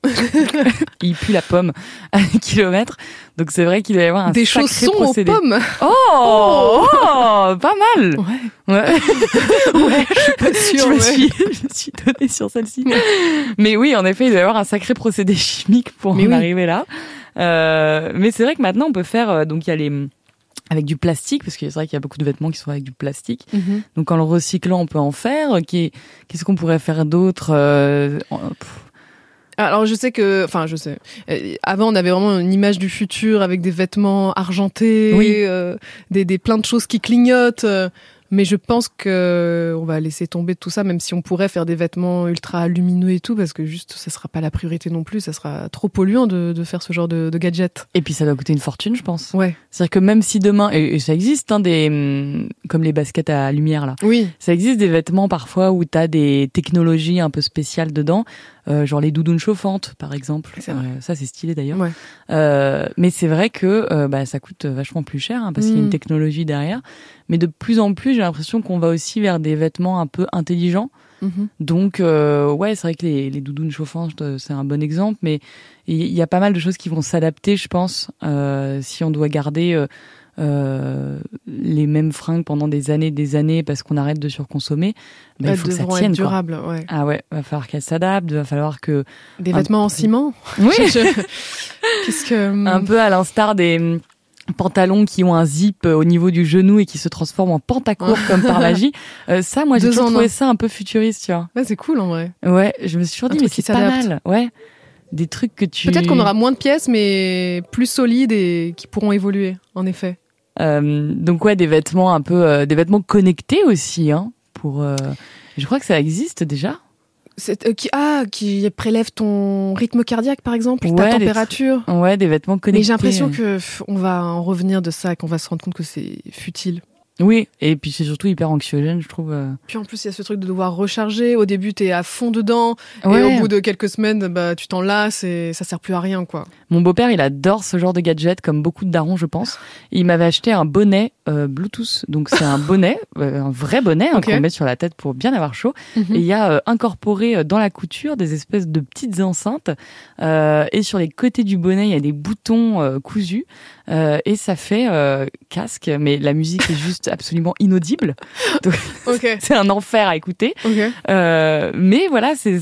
il pue la pomme à des kilomètres. Donc c'est vrai qu'il doit y avoir un Des sacré chaussons aux procédé. pommes. Oh, oh, pas mal. Ouais. Ouais. ouais, je suis pas sûre, Je me ouais. suis, je me suis donnée sur celle-ci. Mais oui, en effet, il doit y avoir un sacré procédé chimique pour Mais en oui. arriver là. Euh, mais c'est vrai que maintenant, on peut faire, euh, donc il y a les, avec du plastique, parce que c'est vrai qu'il y a beaucoup de vêtements qui sont avec du plastique. Mhm. Donc en le recyclant, on peut en faire. Qu'est-ce qu'on pourrait faire d'autre euh, Alors je sais que, enfin je sais. Euh, Avant on avait vraiment une image du futur avec des vêtements argentés, Oui. euh, des, des plein de choses qui clignotent. euh, mais je pense que on va laisser tomber tout ça, même si on pourrait faire des vêtements ultra lumineux et tout, parce que juste ça sera pas la priorité non plus. Ça sera trop polluant de, de faire ce genre de, de gadget. Et puis ça doit coûter une fortune, je pense. Ouais. C'est-à-dire que même si demain, et, ça existe, hein, des hum, comme les baskets à lumière là, Oui. ça existe des vêtements parfois où tu as des technologies un peu spéciales dedans, euh, genre les doudounes chauffantes par exemple. Euh, ça c'est stylé d'ailleurs. Ouais. Euh, mais c'est vrai que euh, bah, ça coûte vachement plus cher hein, parce qu'il y a une Mm. technologie derrière. Mais de plus en plus, j'ai l'impression qu'on va aussi vers des vêtements un peu intelligents. Mhm. Donc, euh, ouais, c'est vrai que les, les doudounes chauffantes, euh, c'est un bon exemple, mais il y, y a pas mal de choses qui vont s'adapter, je pense, euh, si on doit garder euh, euh, les mêmes fringues pendant des années, des années, parce qu'on arrête de surconsommer. Bah, il faut que ça tienne. être quoi. durables. Ouais. Ah ouais, va falloir qu'elles s'adaptent, va falloir que Des Un vêtements en ciment. oui, Je- je- Qu'est-ce que un peu à l'instar des hum, pantalons qui ont un zip euh, au niveau du genou et qui se transforment en pantacourt comme par magie. Euh, ça, moi, j'ai toujours trouvé ça un peu futuriste, tu vois. Ouais, c'est cool en vrai. Ouais, je me suis toujours dit, mais c'est pas mal. Ouais, des trucs que tu. Peut-être qu'on aura moins de pièces, mais plus solides et qui pourront évoluer. En effet. Euh, donc ouais, des vêtements un peu, euh, des vêtements connectés aussi, hein. Pour, euh, je crois que ça existe déjà. Euh, qui, ah, qui prélève ton rythme cardiaque, par exemple, Ouais, ta température. Ouais, des vêtements connectés. Mais j'ai l'impression que pff, on va en revenir de ça et qu'on va se rendre compte que c'est futile. Oui, et puis c'est surtout hyper anxiogène, je trouve. euh. Puis en plus, il y a ce truc de devoir recharger. Au début, t'es à fond dedans. Et au bout de quelques semaines, bah, tu t'en lasses et ça sert plus à rien, quoi. Mon beau-père, il adore ce genre de gadget, comme beaucoup de darons, je pense. Il m'avait acheté un bonnet euh, Bluetooth. Donc c'est un bonnet, euh, un vrai bonnet hein, qu'on met sur la tête pour bien avoir chaud. Mhm. Et il y a euh, incorporé dans la couture des espèces de petites enceintes. Euh, et sur les côtés du bonnet, il y a des boutons euh, cousus. Euh, et ça fait euh, casque, mais la musique est juste absolument inaudible. C'est un enfer à écouter. ok. Euh, mais voilà, c'est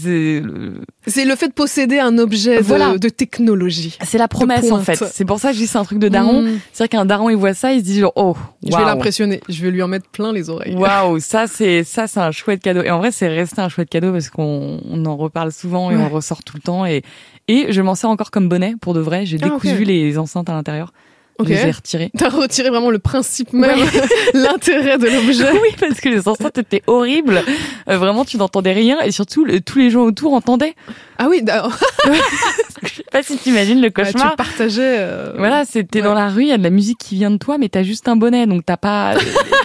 c'est le fait de posséder un objet de, Voilà. de technologie. c'est la promesse en fait. C'est pour ça que je dis c'est un truc de daron. Mm. C'est-à-dire qu'un daron il voit ça, il se dit genre oh Je vais l'impressionner. Je vais lui en mettre plein les oreilles. Waouh, ça c'est ça c'est un chouette cadeau. Et en vrai, c'est resté un chouette cadeau parce qu'on on en reparle souvent et Ouais. on ressort tout le temps et et je m'en sers encore comme bonnet pour de vrai. J'ai Ah, les enceintes à l'intérieur. Ok. Je les ai retirées. T'as retiré vraiment le principe même, l'intérêt de l'objet. Oui, parce que les enceintes étaient horribles. Euh, vraiment, tu n'entendais rien et surtout le- tous les gens autour entendaient. Ah oui, d'accord. Je sais pas si t'imagines le Ah, cauchemar. tu partageais. euh, Voilà, c'était Ouais. dans la rue, il y a de la musique qui vient de toi, mais t'as juste un bonnet, donc t'as pas.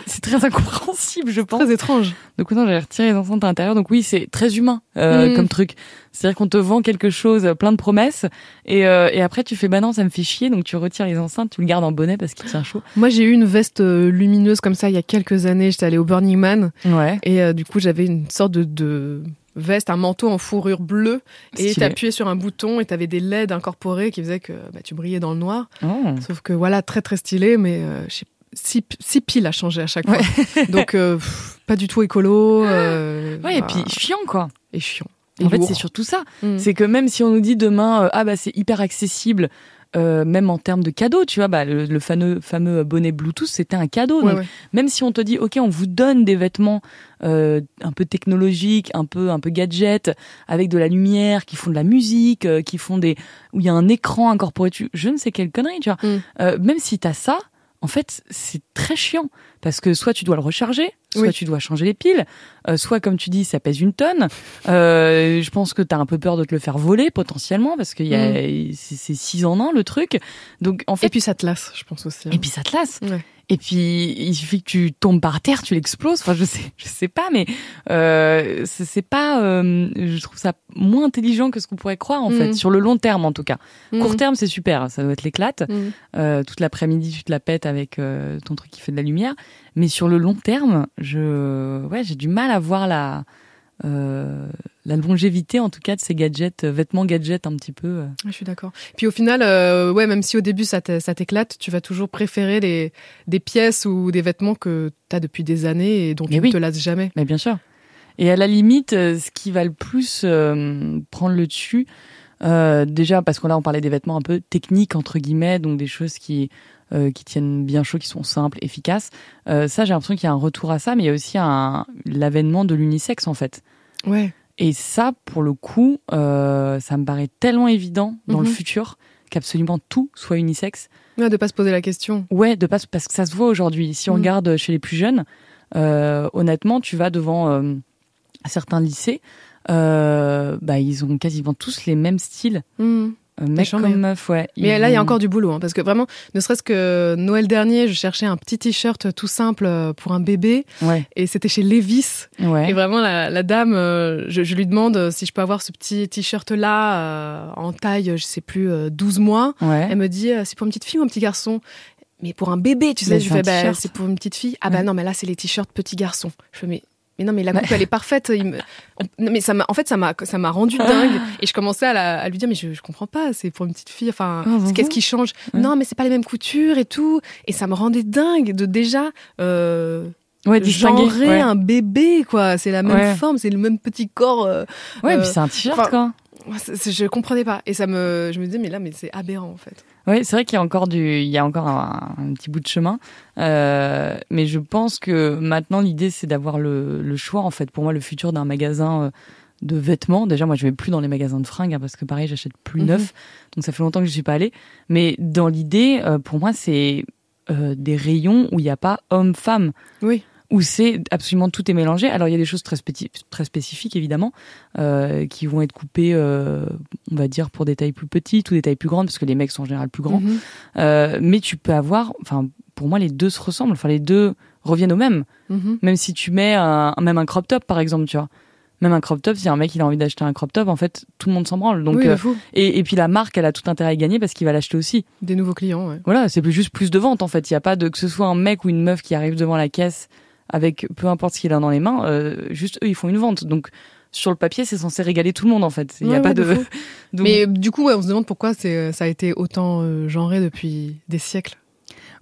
c'est très incompréhensible, je pense. Très étrange. Donc non, j'avais retiré les enceintes à l'intérieur. Donc oui, c'est très humain euh, Mm. comme truc. C'est-à-dire qu'on te vend quelque chose, euh, plein de promesses, et, euh, et après tu fais bah non, ça me fait chier, donc tu retires les enceintes, tu le gardes en bonnet parce qu'il tient chaud. Moi, j'ai eu une veste euh, lumineuse comme ça il y a quelques années. J'étais allée au Burning Man Ouais. et euh, du coup, j'avais une sorte de, de veste, un manteau en fourrure bleue et t'appuyais sur un bouton et t'avais des LED incorporés qui faisaient que bah, tu brillais dans le noir. Oh. Sauf que voilà, très très stylé, mais euh, je sais- six, six piles à changer à chaque fois. Donc, euh, pff, pas du tout écolo. euh, Ouais, et puis chiant quoi. Et chiant. En fait, c'est surtout ça. Mm. C'est que même si on nous dit demain, euh, ah bah c'est hyper accessible, euh, même en termes de cadeaux, tu vois, bah, le, le fameux, fameux bonnet Bluetooth, c'était un cadeau. Ouais, Donc, ouais. même si on te dit, ok, on vous donne des vêtements euh, un peu technologiques, un peu, un peu gadget, avec de la lumière, qui font de la musique, euh, qui font des, où il y a un écran incorporé dessus, je ne sais quelle connerie, tu vois. Mm. Euh, même si t'as ça, en fait, c'est très chiant parce que soit tu dois le recharger, soit Oui. tu dois changer les piles, euh, soit comme tu dis, ça pèse une tonne. Euh, je pense que t'as un peu peur de te le faire voler potentiellement parce que y a, c'est c'est six en un le truc. Donc en fait, Et puis ça te lasse, je pense aussi. hein. et puis ça te lasse. Ouais. Et puis il suffit que tu tombes par terre, tu l'exploses. Enfin, je sais, je sais pas, mais euh, c'est pas. euh, je trouve ça moins intelligent que ce qu'on pourrait croire en Mm. fait, sur le long terme en tout cas. Mm. Court terme, c'est super, ça doit être l'éclate. Mm. Euh, toute l'après-midi, tu te la pètes avec euh, ton truc qui fait de la lumière. Mais sur le long terme, je, ouais, j'ai du mal à voir la, euh, la longévité en tout cas de ces gadgets, euh, vêtements gadgets un petit peu. euh. Je suis d'accord. Puis au final, euh, ouais, même si au début ça te- ça t'éclate, tu vas toujours préférer des, des pièces ou des vêtements que tu as depuis des années et dont Mais tu oui. ne te lasses jamais. Mais bien sûr. Et à la limite, ce qui va le plus euh, prendre le dessus, déjà parce qu'on là on parlait des vêtements un peu techniques entre guillemets, donc des choses qui euh, qui tiennent bien chaud, qui sont simples, efficaces. Euh, ça, j'ai l'impression qu'il y a un retour à ça, mais il y a aussi un l'avènement de l'unisexe en fait. Ouais. Et ça, pour le coup, euh, ça me paraît tellement évident dans le Mhm. futur qu'absolument tout soit unisexe. Ouais, de pas se poser la question. Ouais, de pas, parce que ça se voit aujourd'hui. Si on Mm. regarde chez les plus jeunes, honnêtement, tu vas devant certains lycées, euh, bah, ils ont quasiment tous les mêmes styles, Hmm. Euh, mec comme meuf, ouais. Mais là, il y a encore du boulot, hein, parce que vraiment, ne serait-ce que Noël dernier, je cherchais un petit t-shirt tout simple euh, pour un bébé, Ouais, et c'était chez Levis. ouais. Et vraiment, la, la dame, euh, je, je lui demande si je peux avoir ce petit t-shirt-là euh, en taille, je sais plus, euh, 12 mois. ouais. Elle me dit, c'est pour une petite fille ou un petit garçon? Mais pour un bébé, tu sais, Mais je fais, bah, t-shirt. c'est pour une petite fille. Ah bah Ouais. non, mais là, c'est les t-shirts petit garçon. Je fais, mais, mais non, mais la coupe, elle est parfaite. Il me- on- non, mais ça m'a, en fait, ça m'a, ça m'a rendu dingue. Et je commençais à, la- à lui dire, mais je, je comprends pas, c'est pour une petite fille. Enfin, Ah, qu'est-ce qui change? Ouais. Non, mais c'est pas les mêmes coutures et tout. Et ça me rendait dingue de déjà, euh, Ouais, distinguer. genrer Ouais, un bébé, quoi. C'est la même Ouais. forme, c'est le même petit corps. euh, ouais, euh, puis c'est un t-shirt, quoi. je comprenais pas. Et ça me, je me disais, mais là, mais c'est aberrant, en fait. Oui, c'est vrai qu'il y a encore du, il y a encore un, un petit bout de chemin, Euh, mais je pense que maintenant l'idée c'est d'avoir le, le choix. En fait, pour moi, le futur d'un magasin euh, de vêtements. Déjà, moi, je vais plus dans les magasins de fringues hein, parce que pareil, j'achète plus Mhm. neuf, donc ça fait longtemps que je suis pas allée. Mais dans l'idée, euh, pour moi, c'est euh, des rayons où il n'y a pas homme-femme Oui. Où c'est absolument tout est mélangé. Alors il y a des choses très, spéci- très spécifiques évidemment euh, qui vont être coupées, euh, on va dire pour des tailles plus petites ou des tailles plus grandes parce que les mecs sont en général plus grands. Mhm. Euh, mais tu peux avoir, enfin pour moi les deux se ressemblent, enfin les deux reviennent au même. Mhm. Même si tu mets un, même un crop top par exemple, tu vois. Même un crop top, si un mec il a envie d'acheter un crop top, en fait tout le monde s'en branle. Donc oui, euh, et, et puis la marque elle a tout intérêt à gagner parce qu'il va l'acheter aussi. Des nouveaux clients, ouais. Voilà, c'est plus juste plus de ventes en fait. Il y a pas de que ce soit un mec ou une meuf qui arrive devant la caisse avec peu importe ce qu'il a dans les mains, euh, juste eux ils font une vente. Donc sur le papier c'est censé régaler tout le monde en fait. Il y a Ouais, pas ouais, de. de. Donc- Mais du coup, ouais, on se demande pourquoi c'est, ça a été autant euh, genré depuis des siècles.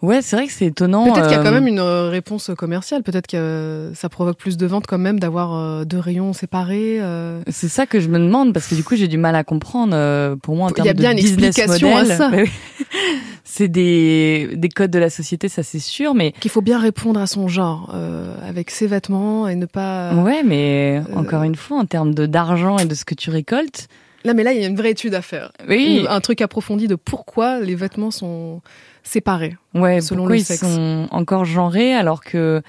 Ouais, c'est vrai que c'est étonnant. Peut-être qu'il y a quand euh, même une euh, réponse commerciale. Peut-être que euh, ça provoque plus de ventes quand même d'avoir euh, deux rayons séparés. euh. C'est ça que je me demande parce que du coup j'ai du mal à comprendre. euh, pour moi en Il termes y a bien de une business explication à ça. c'est des des codes de la société, ça c'est sûr, mais Qu'il faut bien répondre à son genre euh, avec ses vêtements et ne pas. ouais, mais euh, encore une fois en termes de d'argent et de ce que tu récoltes, Là, mais là, il y a une vraie étude à faire. oui, Un truc approfondi de pourquoi les vêtements sont séparés. ouais, selon pourquoi le ils sexe. sont encore genrés alors que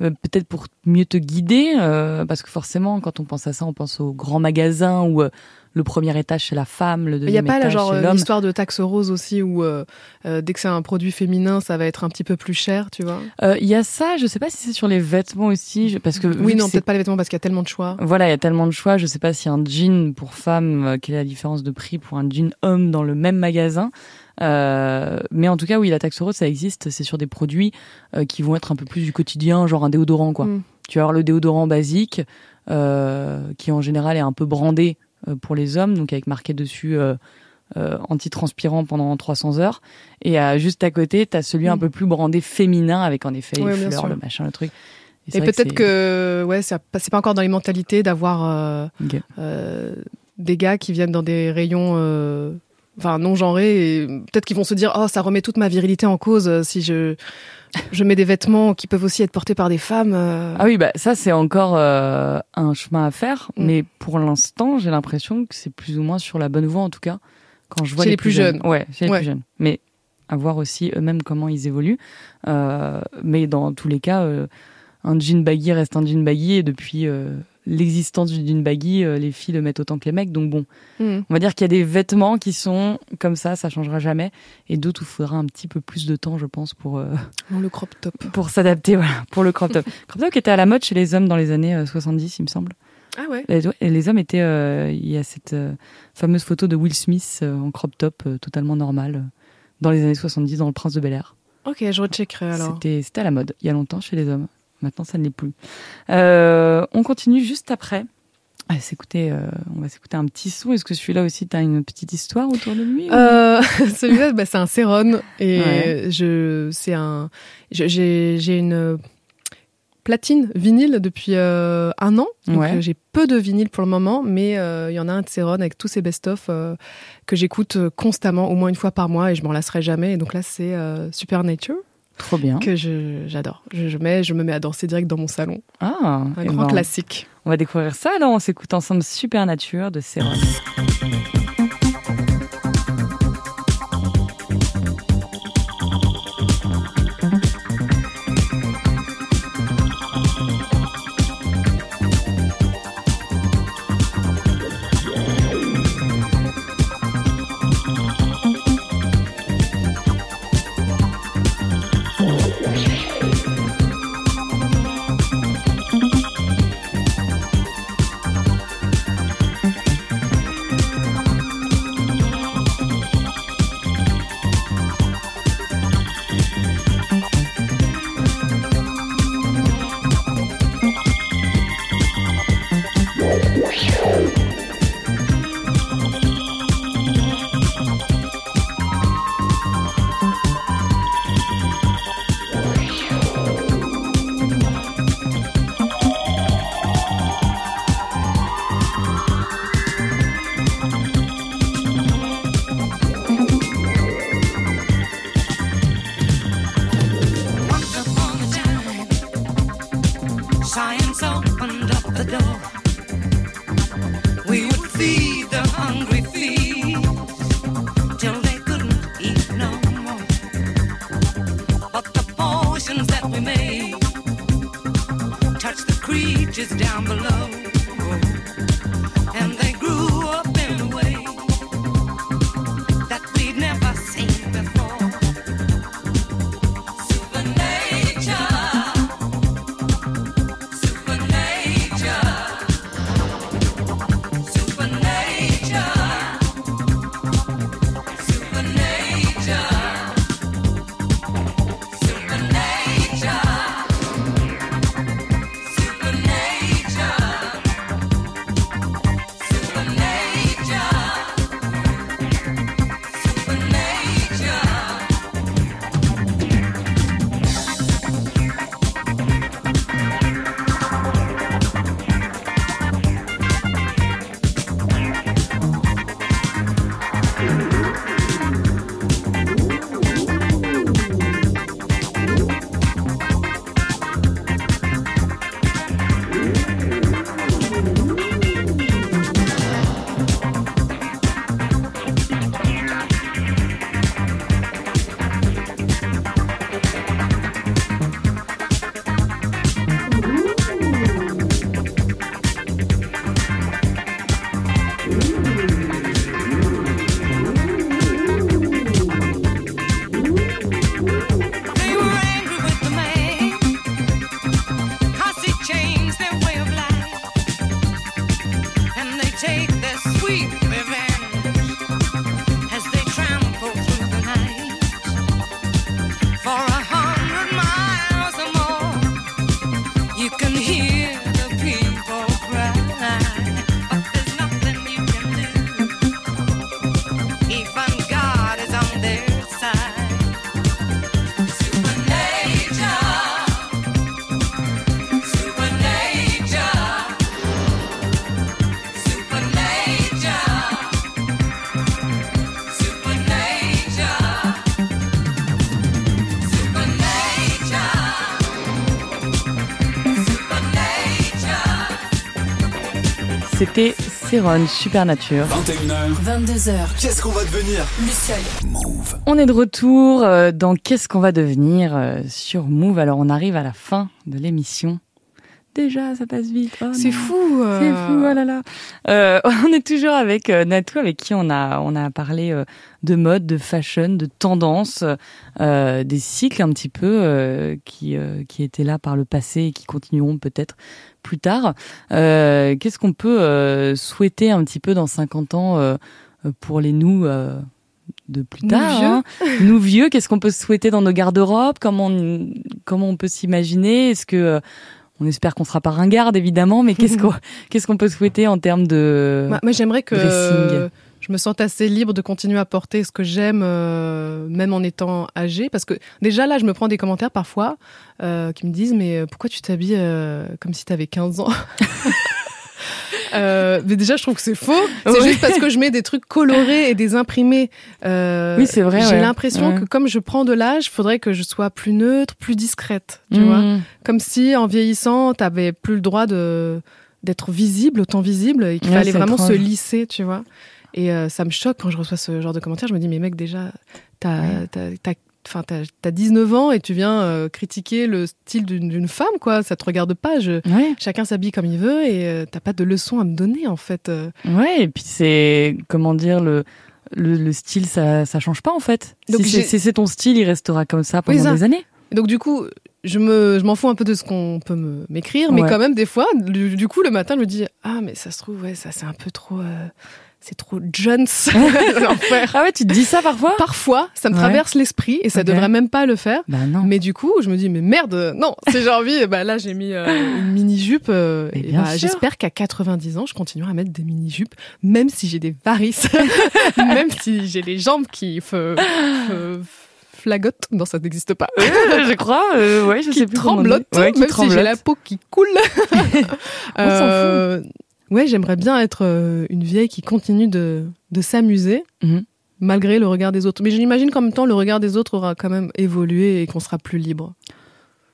euh, peut-être pour mieux te guider, euh, parce que forcément quand on pense à ça, on pense aux grands magasins où euh, le premier étage c'est la femme, le Il n'y a deuxième pas là, étage genre c'est euh, l'homme. l'histoire de taxe rose aussi où euh, euh, dès que c'est un produit féminin, ça va être un petit peu plus cher, tu vois? Euh, Il y a ça, je sais pas si c'est sur les vêtements aussi, je- parce que Oui, non, peut-être pas les vêtements parce qu'il y a tellement de choix. Voilà, il y a tellement de choix. Je sais pas si un jean pour femme, euh, quelle est la différence de prix pour un jean homme dans le même magasin. Euh, mais en tout cas, oui, la taxe rose, ça existe. C'est sur des produits euh, qui vont être un peu plus du quotidien, genre un déodorant, quoi. Mm. Tu vas avoir le déodorant basique, euh, qui en général est un peu brandé euh, pour les hommes, donc avec marqué dessus euh, euh, anti-transpirant pendant 300 heures. Et euh, juste à côté, tu as celui un Mm. peu plus brandé féminin, avec en effet Ouais, les bien fleurs, le machin, le truc. Et peut-être c'est- que, ouais, c'est pas encore dans les mentalités d'avoir euh, euh, des gars qui viennent dans des rayons euh, enfin non genrés et peut-être qu'ils vont se dire oh ça remet toute ma virilité en cause euh, si je je mets des vêtements qui peuvent aussi être portés par des femmes euh. Ah oui, bah ça c'est encore euh, un chemin à faire, Mm. mais pour l'instant j'ai l'impression que c'est plus ou moins sur la bonne voie en tout cas. Quand je vois les, les plus jeunes. Ouais, chez les plus jeunes. Mais à voir aussi eux-mêmes comment ils évoluent. Euh, mais dans tous les cas, un jean baggy reste un jean baggy et depuis euh, l'existence du jean baggy, euh, les filles le mettent autant que les mecs. Donc bon, Hmm. on va dire qu'il y a des vêtements qui sont comme ça, ça changera jamais, et d'autres où il faudra un petit peu plus de temps, je pense, pour euh, le crop top pour s'adapter, voilà, pour le crop top. crop top qui était à la mode chez les hommes dans les années euh, 70, il me semble. ah ouais Les, et les hommes étaient, euh, il y a cette euh, fameuse photo de Will Smith euh, en crop top euh, totalement normal euh, dans les années 70 dans Le Prince de Bel Air. ok je recheckerai alors c'était à la mode il y a longtemps chez les hommes. Maintenant, ça ne l'est plus. Euh, on continue juste après. Ah, s'écouter, euh, on va s'écouter un petit son. Est-ce que celui-là aussi, tu as une petite histoire autour de lui Euh, celui-là, bah, c'est un Céron et Ouais. je, c'est un, j'ai, une platine vinyle depuis euh, un an. Donc Ouais. j'ai peu de vinyle pour le moment, mais il y en a un de Céron avec tous ses best-of que j'écoute constamment, au moins une fois par mois, et je m'en lasserai jamais. Et donc là, c'est euh, Supernature Trop bien. que je, j'adore. Je, je mets, je me mets à danser direct dans mon salon. Ah, Un eh grand ben, classique. On va découvrir ça alors on s'écoute ensemble Super Nature de Céron. Céron, Super Nature. 21h. 22h. Qu'est-ce qu'on va devenir Luciole. Move. On est de retour euh, dans Qu'est-ce qu'on va devenir euh, sur Move. Alors on arrive à la fin de l'émission. Déjà, ça passe vite. Oh C'est fou. euh. C'est fou, oh là là. Euh, on est toujours avec euh, Natou, avec qui on a on a parlé euh, de mode, de fashion, de tendance, euh, des cycles un petit peu euh, qui euh, qui étaient là par le passé et qui continueront peut-être plus tard. Euh, Qu'est-ce qu'on peut euh, souhaiter un petit peu dans 50 ans euh, pour les nous euh, de plus Nous tard vieux hein? Nous vieux, qu'est-ce qu'on peut souhaiter dans nos garde-robes? Comment on, comment on peut s'imaginer? Est-ce que euh, on espère qu'on sera pas ringarde évidemment, mais qu'est-ce qu'on qu'est-ce qu'on peut souhaiter en termes de Moi, moi, j'aimerais que dressing? Je me sente assez libre de continuer à porter ce que j'aime, euh, même en étant âgée. Parce que déjà là, je me prends des commentaires parfois euh, qui me disent Mais euh, pourquoi tu t'habilles euh, comme si tu avais 15 ans mais déjà, je trouve que c'est faux. C'est Ouais. juste parce que je mets des trucs colorés et des imprimés. Oui, c'est vrai, J'ai ouais. l'impression Ouais. que comme je prends de l'âge, faudrait que je sois plus neutre, plus discrète. Tu Mmh. vois Comme si en vieillissant, t'avais plus le droit de d'être visible, autant visible, et qu'il fallait vraiment se lisser, tu vois. Et euh, ça me choque quand je reçois ce genre de commentaires. Je me dis, mais mec, déjà, t'as t'as 19 ans et tu viens euh, critiquer le style d'une femme, quoi. Ça te regarde pas. Je... Ouais, Chacun s'habille comme il veut et euh, t'as pas de leçons à me donner, en fait. ouais, et puis c'est comment dire le le, le style ça ça change pas en fait. Donc si c'est- ton style, il restera comme ça Oui, pendant ça. des années. Donc, du coup, je me, je m'en fous un peu de ce qu'on peut me, m'écrire, mais Ouais. quand même, des fois, du, du coup, le matin, je me dis, ah, mais ça se trouve, ouais, ça, c'est un peu trop, euh, c'est trop Jones. L'enfer. Ah ouais, tu te dis ça parfois? Parfois, ça me Ouais. traverse l'esprit et ça Ok. devrait même pas le faire. Bah non. Mais du coup, je me dis, mais merde, non, si j'ai envie, bah là, j'ai mis euh, une mini-jupe. euh, Mais et bah. J'espère qu'à 90 ans, je continuerai à mettre des mini-jupes, même si j'ai des varices, même si j'ai les jambes qui fe- fe- flagotent. Non, ça n'existe pas. je crois, euh, ouais, je qui sais plus tremblote, Ouais, qui même si j'ai la peau qui coule. On s'en Euh, Ouais, j'aimerais bien être euh, une vieille qui continue de, de s'amuser. Mhm. Malgré le regard des autres. Mais j'imagine qu'en même temps, le regard des autres aura quand même évolué et qu'on sera plus libre.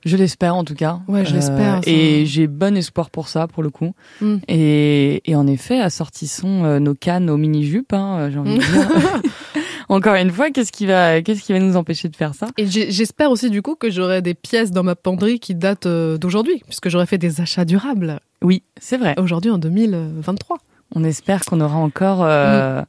Je l'espère en tout cas. Euh, Ouais, je l'espère, ça. et j'ai bon espoir pour ça, pour le coup. Mm. Et, et en effet, assortissons euh, nos cannes aux mini-jupes, hein, euh, j'ai envie de dire. Encore une fois, qu'est-ce qui va, qu'est-ce qui va nous empêcher de faire ça? Et j'espère aussi du coup que j'aurai des pièces dans ma penderie qui datent euh, d'aujourd'hui, puisque j'aurais fait des achats durables Oui, c'est vrai. aujourd'hui en 2023. On espère qu'on aura encore euh, Mm.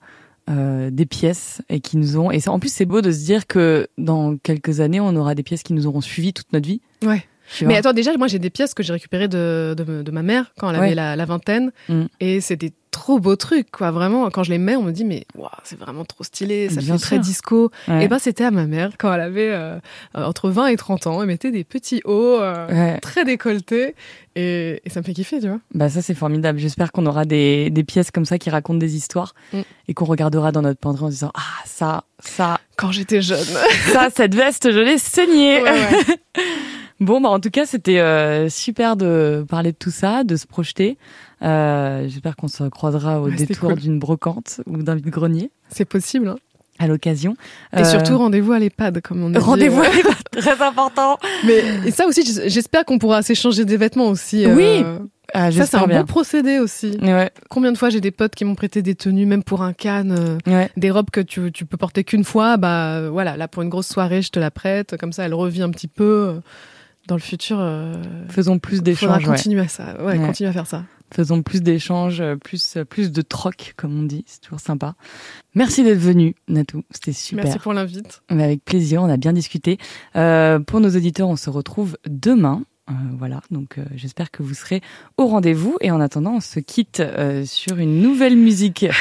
euh, des pièces et qui nous ont. Et en plus, c'est beau de se dire que dans quelques années, on aura des pièces qui nous auront suivis toute notre vie. Ouais. Mais attends, déjà, moi j'ai des pièces que j'ai récupérées de, de, de ma mère quand elle Ouais. avait la, la vingtaine. Mm. Et c'est des trop beaux trucs, quoi. Vraiment, quand je les mets, on me dit, mais waouh, c'est vraiment trop stylé, ça Bien fait très sûr. disco. Ouais. Et ben, c'était à ma mère quand elle avait euh, entre 20 et 30 ans. Elle mettait des petits hauts euh, Ouais. très décolletés. Et, et ça me fait kiffer, tu vois. Bah ça c'est formidable. J'espère qu'on aura des, des pièces comme ça qui racontent des histoires Mm. et qu'on regardera dans notre penderie en disant ah ça ça Quand j'étais jeune. ça cette veste je l'ai saignée. Ouais, ouais. Bon bah en tout cas c'était euh, super de parler de tout ça, de se projeter. Euh, J'espère qu'on se croisera au Ouais, détour cool. d'une brocante ou d'un vide-grenier C'est possible. hein. à l'occasion. Et Euh, surtout, rendez-vous à l'EHPAD, comme on dit. rendez-vous Ouais. très important. Mais et ça aussi, j'espère qu'on pourra s'échanger des vêtements aussi. euh, Oui, Ah, Ça, c'est un bien. bon procédé aussi. Ouais, Combien de fois j'ai des potes qui m'ont prêté des tenues, même pour un canne, euh, ouais. des robes que tu, tu peux porter qu'une fois. Bah voilà, là pour une grosse soirée, je te la prête. Comme ça, elle revient un petit peu. Euh, Dans le futur, euh, Faisons plus faudra d'échanges. ouais. continuer à ça. Ouais, Ouais. continuer à faire ça. Faisons plus d'échanges, euh, plus plus de troc, comme on dit. C'est toujours sympa. Merci d'être venu, Natou. C'était super. Merci pour l'invite. Mais avec plaisir, on a bien discuté. Euh, pour nos auditeurs, on se retrouve demain. Euh, voilà, donc euh, j'espère que vous serez au rendez-vous. Et en attendant, on se quitte euh, sur une nouvelle musique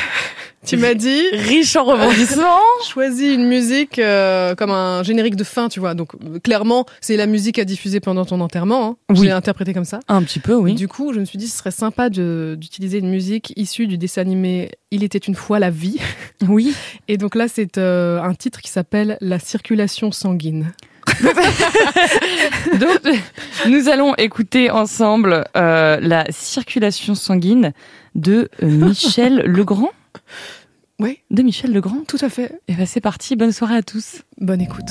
Tu m'as dit, riche en rebondissements. choisis une musique comme un générique de fin, tu vois. Donc clairement, c'est la musique à diffuser pendant ton enterrement. Hein. Je Oui. l'ai interprété comme ça. Un petit peu, oui. Du coup, je me suis dit, ce serait sympa d'utiliser une musique issue du dessin animé Il était une fois la vie. Oui. Et donc là, c'est un titre qui s'appelle La circulation sanguine. Donc, nous allons écouter ensemble euh, la circulation sanguine de euh, Michel Legrand. Oui, De Michel Legrand. tout à fait. Et ben c'est parti. Bonne soirée à tous. Bonne écoute.